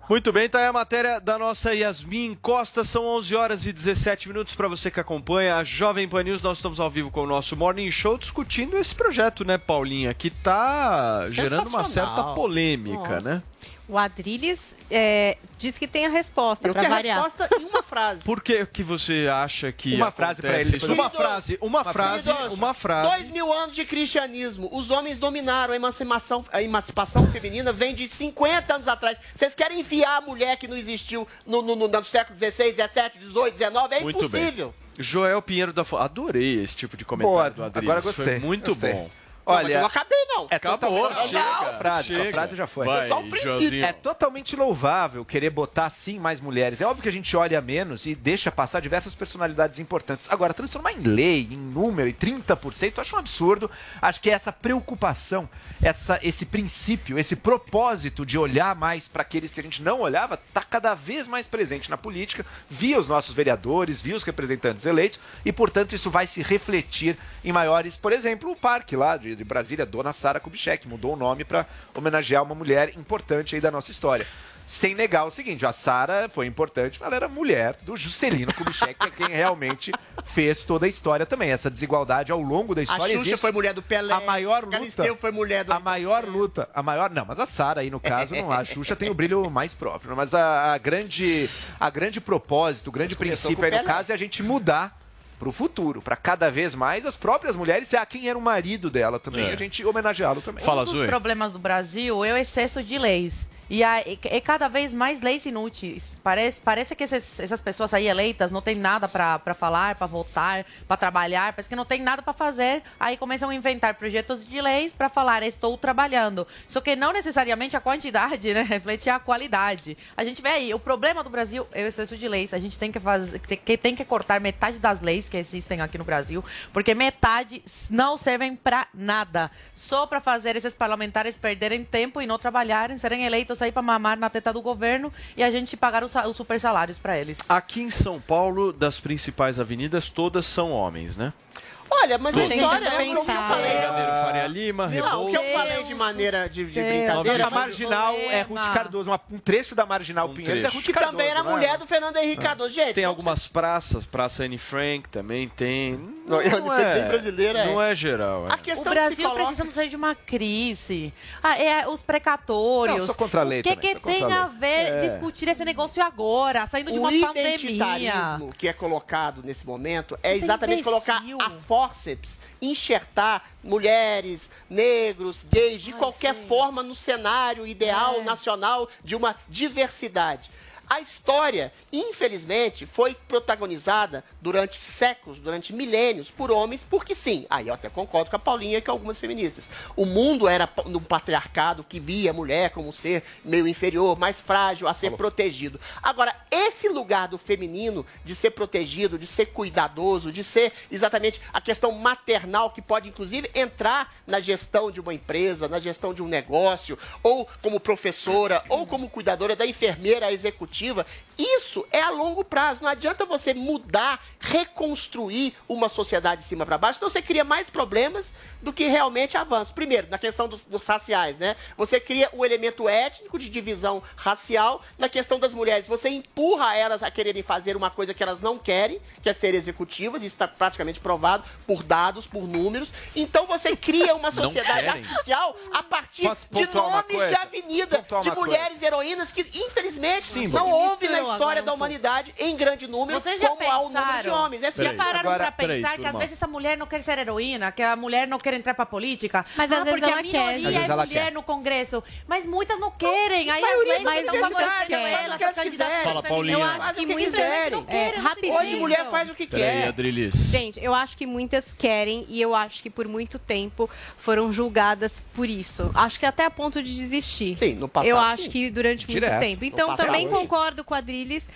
Muito bem, tá aí a matéria da nossa Yasmin Costa. São 11 horas e 17 minutos para você que acompanha a Jovem Pan News. Nós estamos ao vivo com o nosso Morning Show discutindo esse projeto, né, Paulinha? Que tá gerando uma certa polêmica, né? O Adrilles é, diz que tem a resposta Eu para tenho a variar. resposta em uma frase. Por que, que você acha que Uma frase pra acontece ele, isso? Uma frase, uma frase, uma frase. Dois mil anos de cristianismo. Os homens dominaram a emancipação, a emancipação feminina vem de 50 anos atrás. Vocês querem enfiar a mulher que não existiu no, no, no, no século XVI, XVII, XVIII, XIX? É Muito bem. impossível. Joel Pinheiro da Fo... Adorei esse tipo de comentário Boa, do Adrilles. agora gostei. Foi muito gostei. bom. Mas eu não acabei, não. É Acabou, totalmente... chega, Não, frase, chega. frase já foi. Vai, é só um princípio. É totalmente louvável querer botar sim mais mulheres. É óbvio que a gente olha menos e deixa passar diversas personalidades importantes. Agora, transformar em lei, em número, em 30%, eu acho um absurdo. Acho que essa preocupação, essa, esse princípio, esse propósito de olhar mais para aqueles que a gente não olhava, está cada vez mais presente na política, via os nossos vereadores, via os representantes eleitos, e, portanto, isso vai se refletir em maiores, por exemplo, o parque lá de, de Brasília, Dona Sara Kubitschek, mudou o nome para homenagear uma mulher importante aí da nossa história. Sem negar o seguinte, a Sara foi importante, mas ela era mulher do Juscelino Kubitschek, que é quem realmente fez toda a história também. Essa desigualdade ao longo da A história Xuxa existe. foi mulher do Pelé. A maior luta. Galisteu foi mulher do... A maior luta, a maior, não, mas a Sara aí no caso não, a Xuxa tem o brilho mais próprio, mas a, a grande, a grande propósito, o grande princípio aí no caso é a gente mudar pro futuro, para cada vez mais as próprias mulheres e a quem era o marido dela também, É. a gente homenageá-lo também. Fala, um dos Zoe. problemas do Brasil é o excesso de leis. E é cada vez mais leis inúteis. Parece, parece que esses- essas pessoas aí eleitas não têm nada para falar, para votar, para trabalhar, parece que não tem nada para fazer. Aí começam a inventar projetos de leis para falar, estou trabalhando. Só que não necessariamente a quantidade, né? Reflete a qualidade. A gente vê aí, o problema do Brasil é o excesso de leis. A gente tem que fazer, que tem que cortar metade das leis que existem aqui no Brasil, porque metade não servem para nada. Só para fazer esses parlamentares perderem tempo e não trabalharem, serem eleitos aí para mamar na teta do governo e a gente pagar os, os super salários para eles. Aqui em São Paulo, das principais avenidas, todas são homens, né? Olha, mas a história é o que eu falei. Faria Lima, Não, o que eu falei de maneira de, de brincadeira. a marginal é Ruth Cardoso, uma- um trecho da marginal Pinheiros é trecho. Ruth Que Cardoso. também era né? mulher do Fernando Henrique Cardoso. Gente, Tem algumas praças, Praça Anne Frank também tem. Não, Anne Frank bem brasileira, Não é. é geral. É. A questão o Brasil que coloca- precisamos sair de uma crise. Ah, é, os precatórios. Não, sou contra a lei O que, também, que tem a ver É. discutir esse negócio agora, saindo de o uma pandemia? identitarismo que é colocado nesse momento é é exatamente colocar a forceps, enxertar mulheres, negros, gays, de qualquer forma no cenário ideal É. nacional de uma diversidade. A história, infelizmente, foi protagonizada durante séculos, durante milênios, por homens, porque sim. Aí eu até concordo com a Paulinha e com algumas feministas. O mundo era num patriarcado que via a mulher como um ser meio inferior, mais frágil, a ser protegido. Agora, esse lugar do feminino, de ser protegido, de ser cuidadoso, de ser exatamente a questão maternal, que pode inclusive entrar na gestão de uma empresa, na gestão de um negócio, ou como professora, ou como cuidadora da enfermeira executiva, isso é a longo prazo. Não adianta você mudar, reconstruir uma sociedade de cima para baixo, então você cria mais problemas do que realmente avanços. Primeiro, na questão dos, dos raciais, né? Você cria um elemento étnico de divisão racial. Na questão das mulheres, você empurra elas a quererem fazer uma coisa que elas não querem, que é ser executivas, isso está praticamente provado por dados, por números. Então você cria uma sociedade artificial a partir de nomes de coisa? avenida, de mulheres heroínas que, infelizmente, Símbolo. Não houve na história da um humanidade em grande número Vocês já como há o número de homens. É já pararam Agora- pra pensar peraí, que às vezes essa mulher não quer ser heroína, que a mulher não quer entrar pra política? Mas ah, às vezes porque ela a quer, minoria é ela mulher quer. no Congresso. Mas muitas não querem. Aí as leis das estão favorecendo elas, que as elas candidatas quiserem. Fala. Paulinha. Eu acho que muitas não querem, É, rapidinho. Hoje mulher faz o que Peraí, quer. Adrilis. Gente, eu acho que muitas querem e eu acho que por muito tempo foram julgadas por isso. Acho que até a ponto de desistir. Sim, no passado, Eu acho sim. que durante Direto. muito tempo. Então também concordo com a Adriles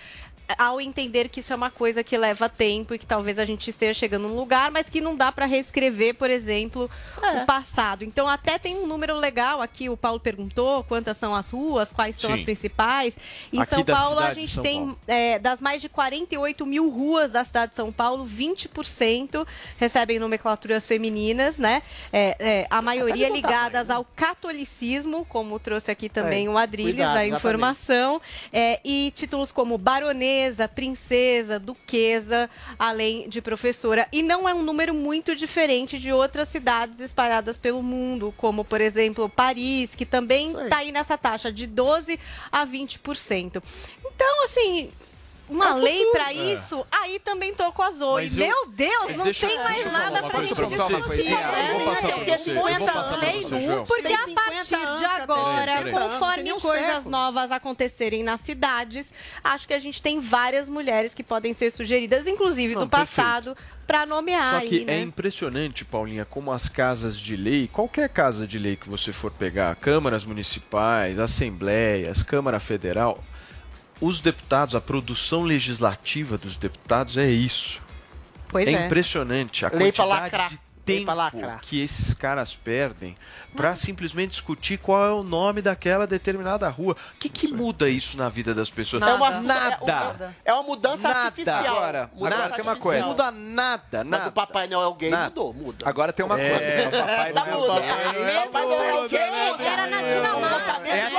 ao entender que isso é uma coisa que leva tempo e que talvez a gente esteja chegando num lugar, mas que não dá para reescrever, por exemplo, É. o passado. Então até tem um número legal aqui, o Paulo perguntou quantas são as ruas, quais são Sim. as principais. Em Aqui São Paulo a gente tem é, das mais de 48 mil ruas da cidade de São Paulo, 20% recebem nomenclaturas femininas, né? É, é, a maioria ligadas ao catolicismo, como trouxe aqui também É, o Adrilles, cuidado, a informação. É, e títulos como baronesa, princesa, duquesa, além de professora. E não é um número muito diferente de outras cidades espalhadas pelo mundo, como, por exemplo, Paris, que também está aí nessa taxa de 12% a 20%. Então, assim, uma É lei futuro. pra É. isso, aí também tô com a Zoe. Mas eu- Meu Deus, não deixa- tem mais nada pra gente pra vocês. discutir. Eu vou passar pra né? você, eu vou passar pra você, João. Porque Tem a 50 partir de agora, conforme um coisas novas acontecerem nas cidades, acho que a gente tem várias mulheres que podem ser sugeridas, inclusive do passado, pra nomear Só que aí, né? é impressionante, Paulinha, como as casas de lei, qualquer casa de lei que você for pegar, câmaras municipais, assembleias, Câmara Federal, os deputados, a produção legislativa dos deputados é isso. Pois é, é. impressionante a Lei quantidade de tempo que esses caras perdem para simplesmente discutir qual é o nome daquela determinada rua. O que, que muda isso na vida das pessoas? É uma, nada. É uma mudança Nada. artificial. Agora, Mudança agora tem uma artificial. coisa. Não muda nada, Mas nada. o Papai Noel gay Nada. mudou, muda. Agora tem uma É, coisa. Papai Essa Noel, muda. Papai Noel Papai Noel gay muda. Era na Dinamarca. Essa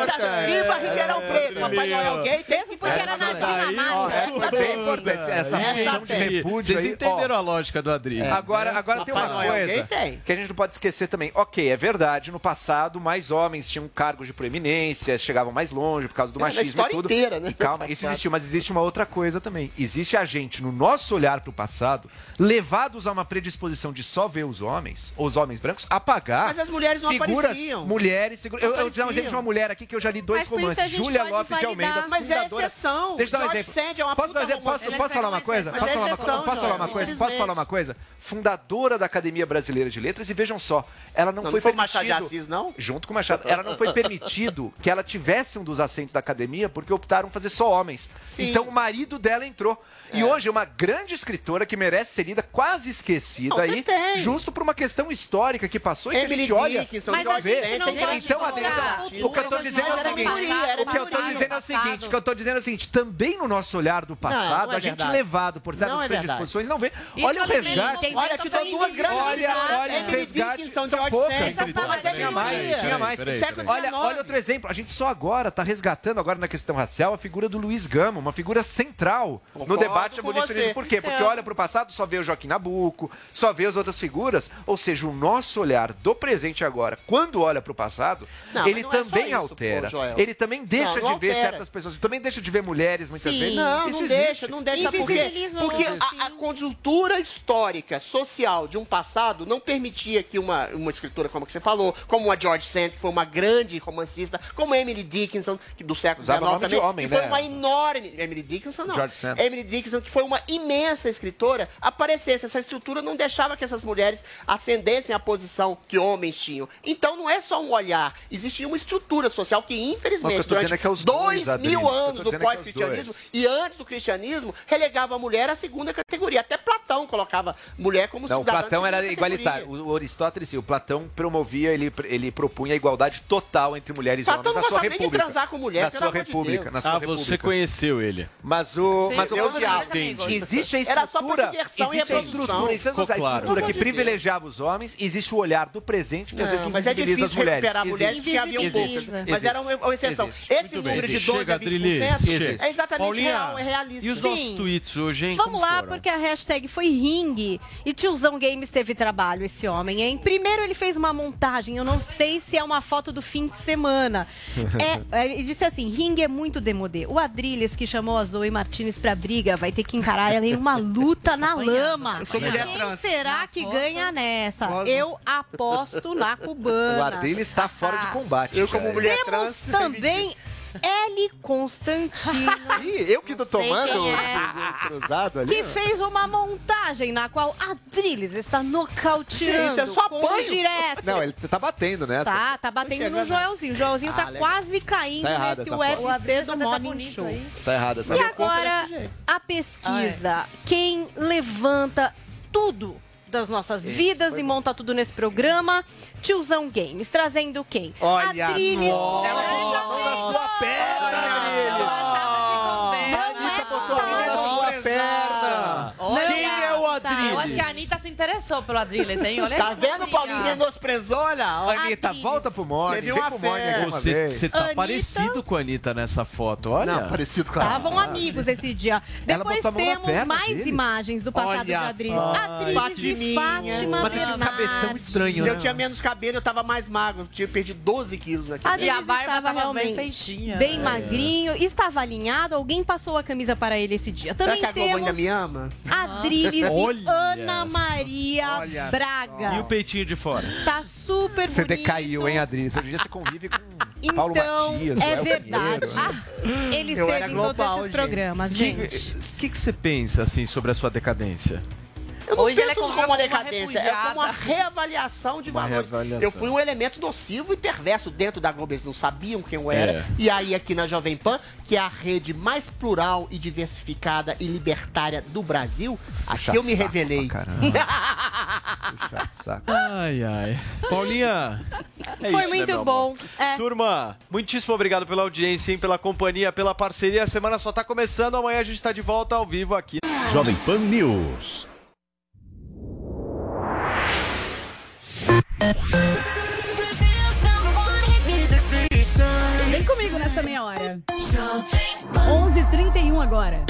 Essa viva Ribeirão Preto. Papai Noel gay tem que Porque era na Dinamarca. essa é bem importante. Essa Essa função de repúdio Vocês entenderam a lógica do Adri? Agora, agora tem uma Papai coisa tem. que a gente não pode esquecer também. Ok, é verdade, no passado mais homens tinham cargos de proeminência, chegavam mais longe por causa do É, machismo e tudo. inteira, né? E calma, isso existiu, mas existe uma outra coisa também. Existe a gente, no nosso olhar para o passado, levados a uma predisposição de só ver os homens, ou os homens brancos, apagar Mas as mulheres não figuras, apareciam. mulheres, figura- eu, eu vou dar um exemplo de uma mulher aqui que eu já li dois Mas romances. Júlia Lopes de. Almeida, Mas é exceção. Deixa eu dar um exemplo. Sand é uma Posso, posso, falar uma coisa? Posso é falar uma coisa? Posso falar uma coisa? Coisa? Fundadora da Academia Brasileira de Letras e vejam só, ela não, Não, foi foi permitido Machado de Assis, não? junto com o Machado, ela não foi permitido que ela tivesse um dos assentos da academia porque optaram fazer só homens. Sim. Então o marido dela entrou. E É. hoje é uma grande escritora que merece ser lida, quase esquecida Não, aí, tem. justo por uma questão histórica que passou e que a Emily gente olha. Dickinson, Mas a gente não tem gente Então. Adriana, o que eu tô dizendo é o seguinte, o que eu tô dizendo é o seguinte, o que eu tô dizendo é o seguinte, também no nosso olhar do passado, não é a gente verdade. levado por certas Não é predisposições não vê. Olha o resgate. Olha, foi duas grandes Olha, olha, Emily resgates Dickinson, são George poucas. Mas é Tinha mais, tinha mais. Olha, olha outro exemplo. A gente só agora está resgatando, agora na questão racial, a figura do Luiz Gama, uma figura central no Concordo debate com abolicionismo. Por quê? Porque É. olha para o passado, só vê o Joaquim Nabuco, só vê as outras figuras. Ou seja, o nosso olhar do presente agora, quando olha para o passado, Não, ele é também isso, altera. pô, ele também deixa Não, não de ver altera. certas pessoas, também deixa de ver mulheres muitas Sim. vezes. Não, Isso não existe. deixa, não deixa. Porque sim. a, a conjuntura histórica, social de um passado não permitia que uma, uma escritora como a que você falou, como a George Sand, que foi uma grande romancista, como Emily Dickinson, que do século XIX também, homem, que foi né? uma enorme... Emily Dickinson não. George Sand. Emily Dickinson, que foi uma imensa escritora, aparecesse. Essa estrutura não deixava que essas mulheres ascendessem à posição que homens tinham. Então não é só um olhar, existia uma estrutura social que, Mas o que infelizmente, eu durante é que é os dois dois, mil O eu anos do é é pós-cristianismo dois. e antes do cristianismo, relegava a mulher à segunda categoria. Até Platão colocava mulher como Não, o cidadã de Platão era segunda igualitário. categoria. O, o Aristóteles, sim, o Platão promovia, ele, ele propunha a igualdade total entre mulheres e Platão homens não na sua gostava nem de república. transar com mulher, na pelo sua amor de república, Deus. na sua Ah, república. você conheceu ele. Mas o, Sim, mas o eu ponto é existe a Era só por estrutura, diversão e a estrutura, existe a claro. estrutura que privilegiava os homens, existe o olhar do presente que às vezes Não, mas é invisibiliza difícil as mulheres. recuperar mulheres Existe. porque haviam Existe. poucas. Mas era uma, exceção. Existe. Esse número de Chega, 12 a Adrilis, 20% chega. é exatamente Paulinha, real, é realista. E os Sim. nossos tweets hoje, hein? Vamos lá, porque a hashtag foi ringue e Tiozão Games teve trabalho, esse homem, hein? Primeiro ele fez uma montagem, eu não sei se é uma foto do fim de semana. É, ele disse assim, ringue é muito demodê. O Adrilles, que chamou a Zoe Martinez pra briga, vai ter que encarar ela em uma luta na lama. Eu sou mulher Quem trans. será que ganha nessa? Eu aposto na O cubana. Ardilho está fora de combate. Eu, como mulher Temos trans, também L. Constantino. Ih, eu que tô tomando é. cruzado ali. que fez uma montagem na qual Adrilles está nocauteando Isso, é só apanho. direto. Não, ele tá batendo nessa. Tá, tá batendo no. Joelzinho. O Joelzinho tá Ah, legal. quase caindo Tá errada nesse. UFC do Morning Show. Tá errado essa E agora, a pesquisa. Quem levanta tudo das nossas vidas e monta tudo nesse programa, Tiozão Games, trazendo quem? Olha Adrilles. só. Ela na sua perna, Anitta botou a mão na sua perna. Quem é o tá, Eu acho que a Adriles? Anitta se interessou pelo Adriles, hein? Olha Tá vendo. Paulinho? Menosprezou, olha. Anitta, Adriles. volta pro Morning. Teve uma pro Morning aqui Você, você tá Anitta- parecido com a Anitta nessa foto, olha. Não, parecido com a Estavam amigos esse dia. Depois temos perna mais dele. imagens do passado de Olha Adriles. só. Adriles e Fatiminha. Fátima Mas você tinha um cabeção estranho, né? Eu tinha menos cabelo, eu tava mais magro. Eu tinha perdido 12 quilos naquele Adriles E a barba estava tava realmente bem feitinha. bem É. magrinho, estava alinhado, alguém passou a camisa para ele esse dia. Será Também que a Globo temos ainda me ama? Adriles e Ana Maria Olha Braga. E o peitinho de fora? Tá super Você bonito. decaiu, hein, Adriles? Hoje em dia você convive com Paulo Então, Matias, é Joel verdade. Pinheiro. Ele Eu esteve era em todos esses gente. programas, O gente. que, que você pensa, assim, sobre a sua decadência? Eu não Hoje ela é penso como como uma uma decadência, é como uma reavaliação de Uma valores. reavaliação. Eu fui um elemento nocivo e perverso dentro da Globo, eles não sabiam quem eu era. É. E aí aqui na Jovem Pan, que é a rede mais plural e diversificada e libertária do Brasil, aqui eu me revelei. Puxa saco. Ai, ai. Paulinha, é Foi isso, né, muito meu bom. É. Turma, muitíssimo obrigado pela audiência, hein, pela companhia, pela parceria. A semana só tá começando, amanhã a gente tá de volta ao vivo aqui. Jovem Pan News. Vem comigo nessa meia hora. 11h31 agora.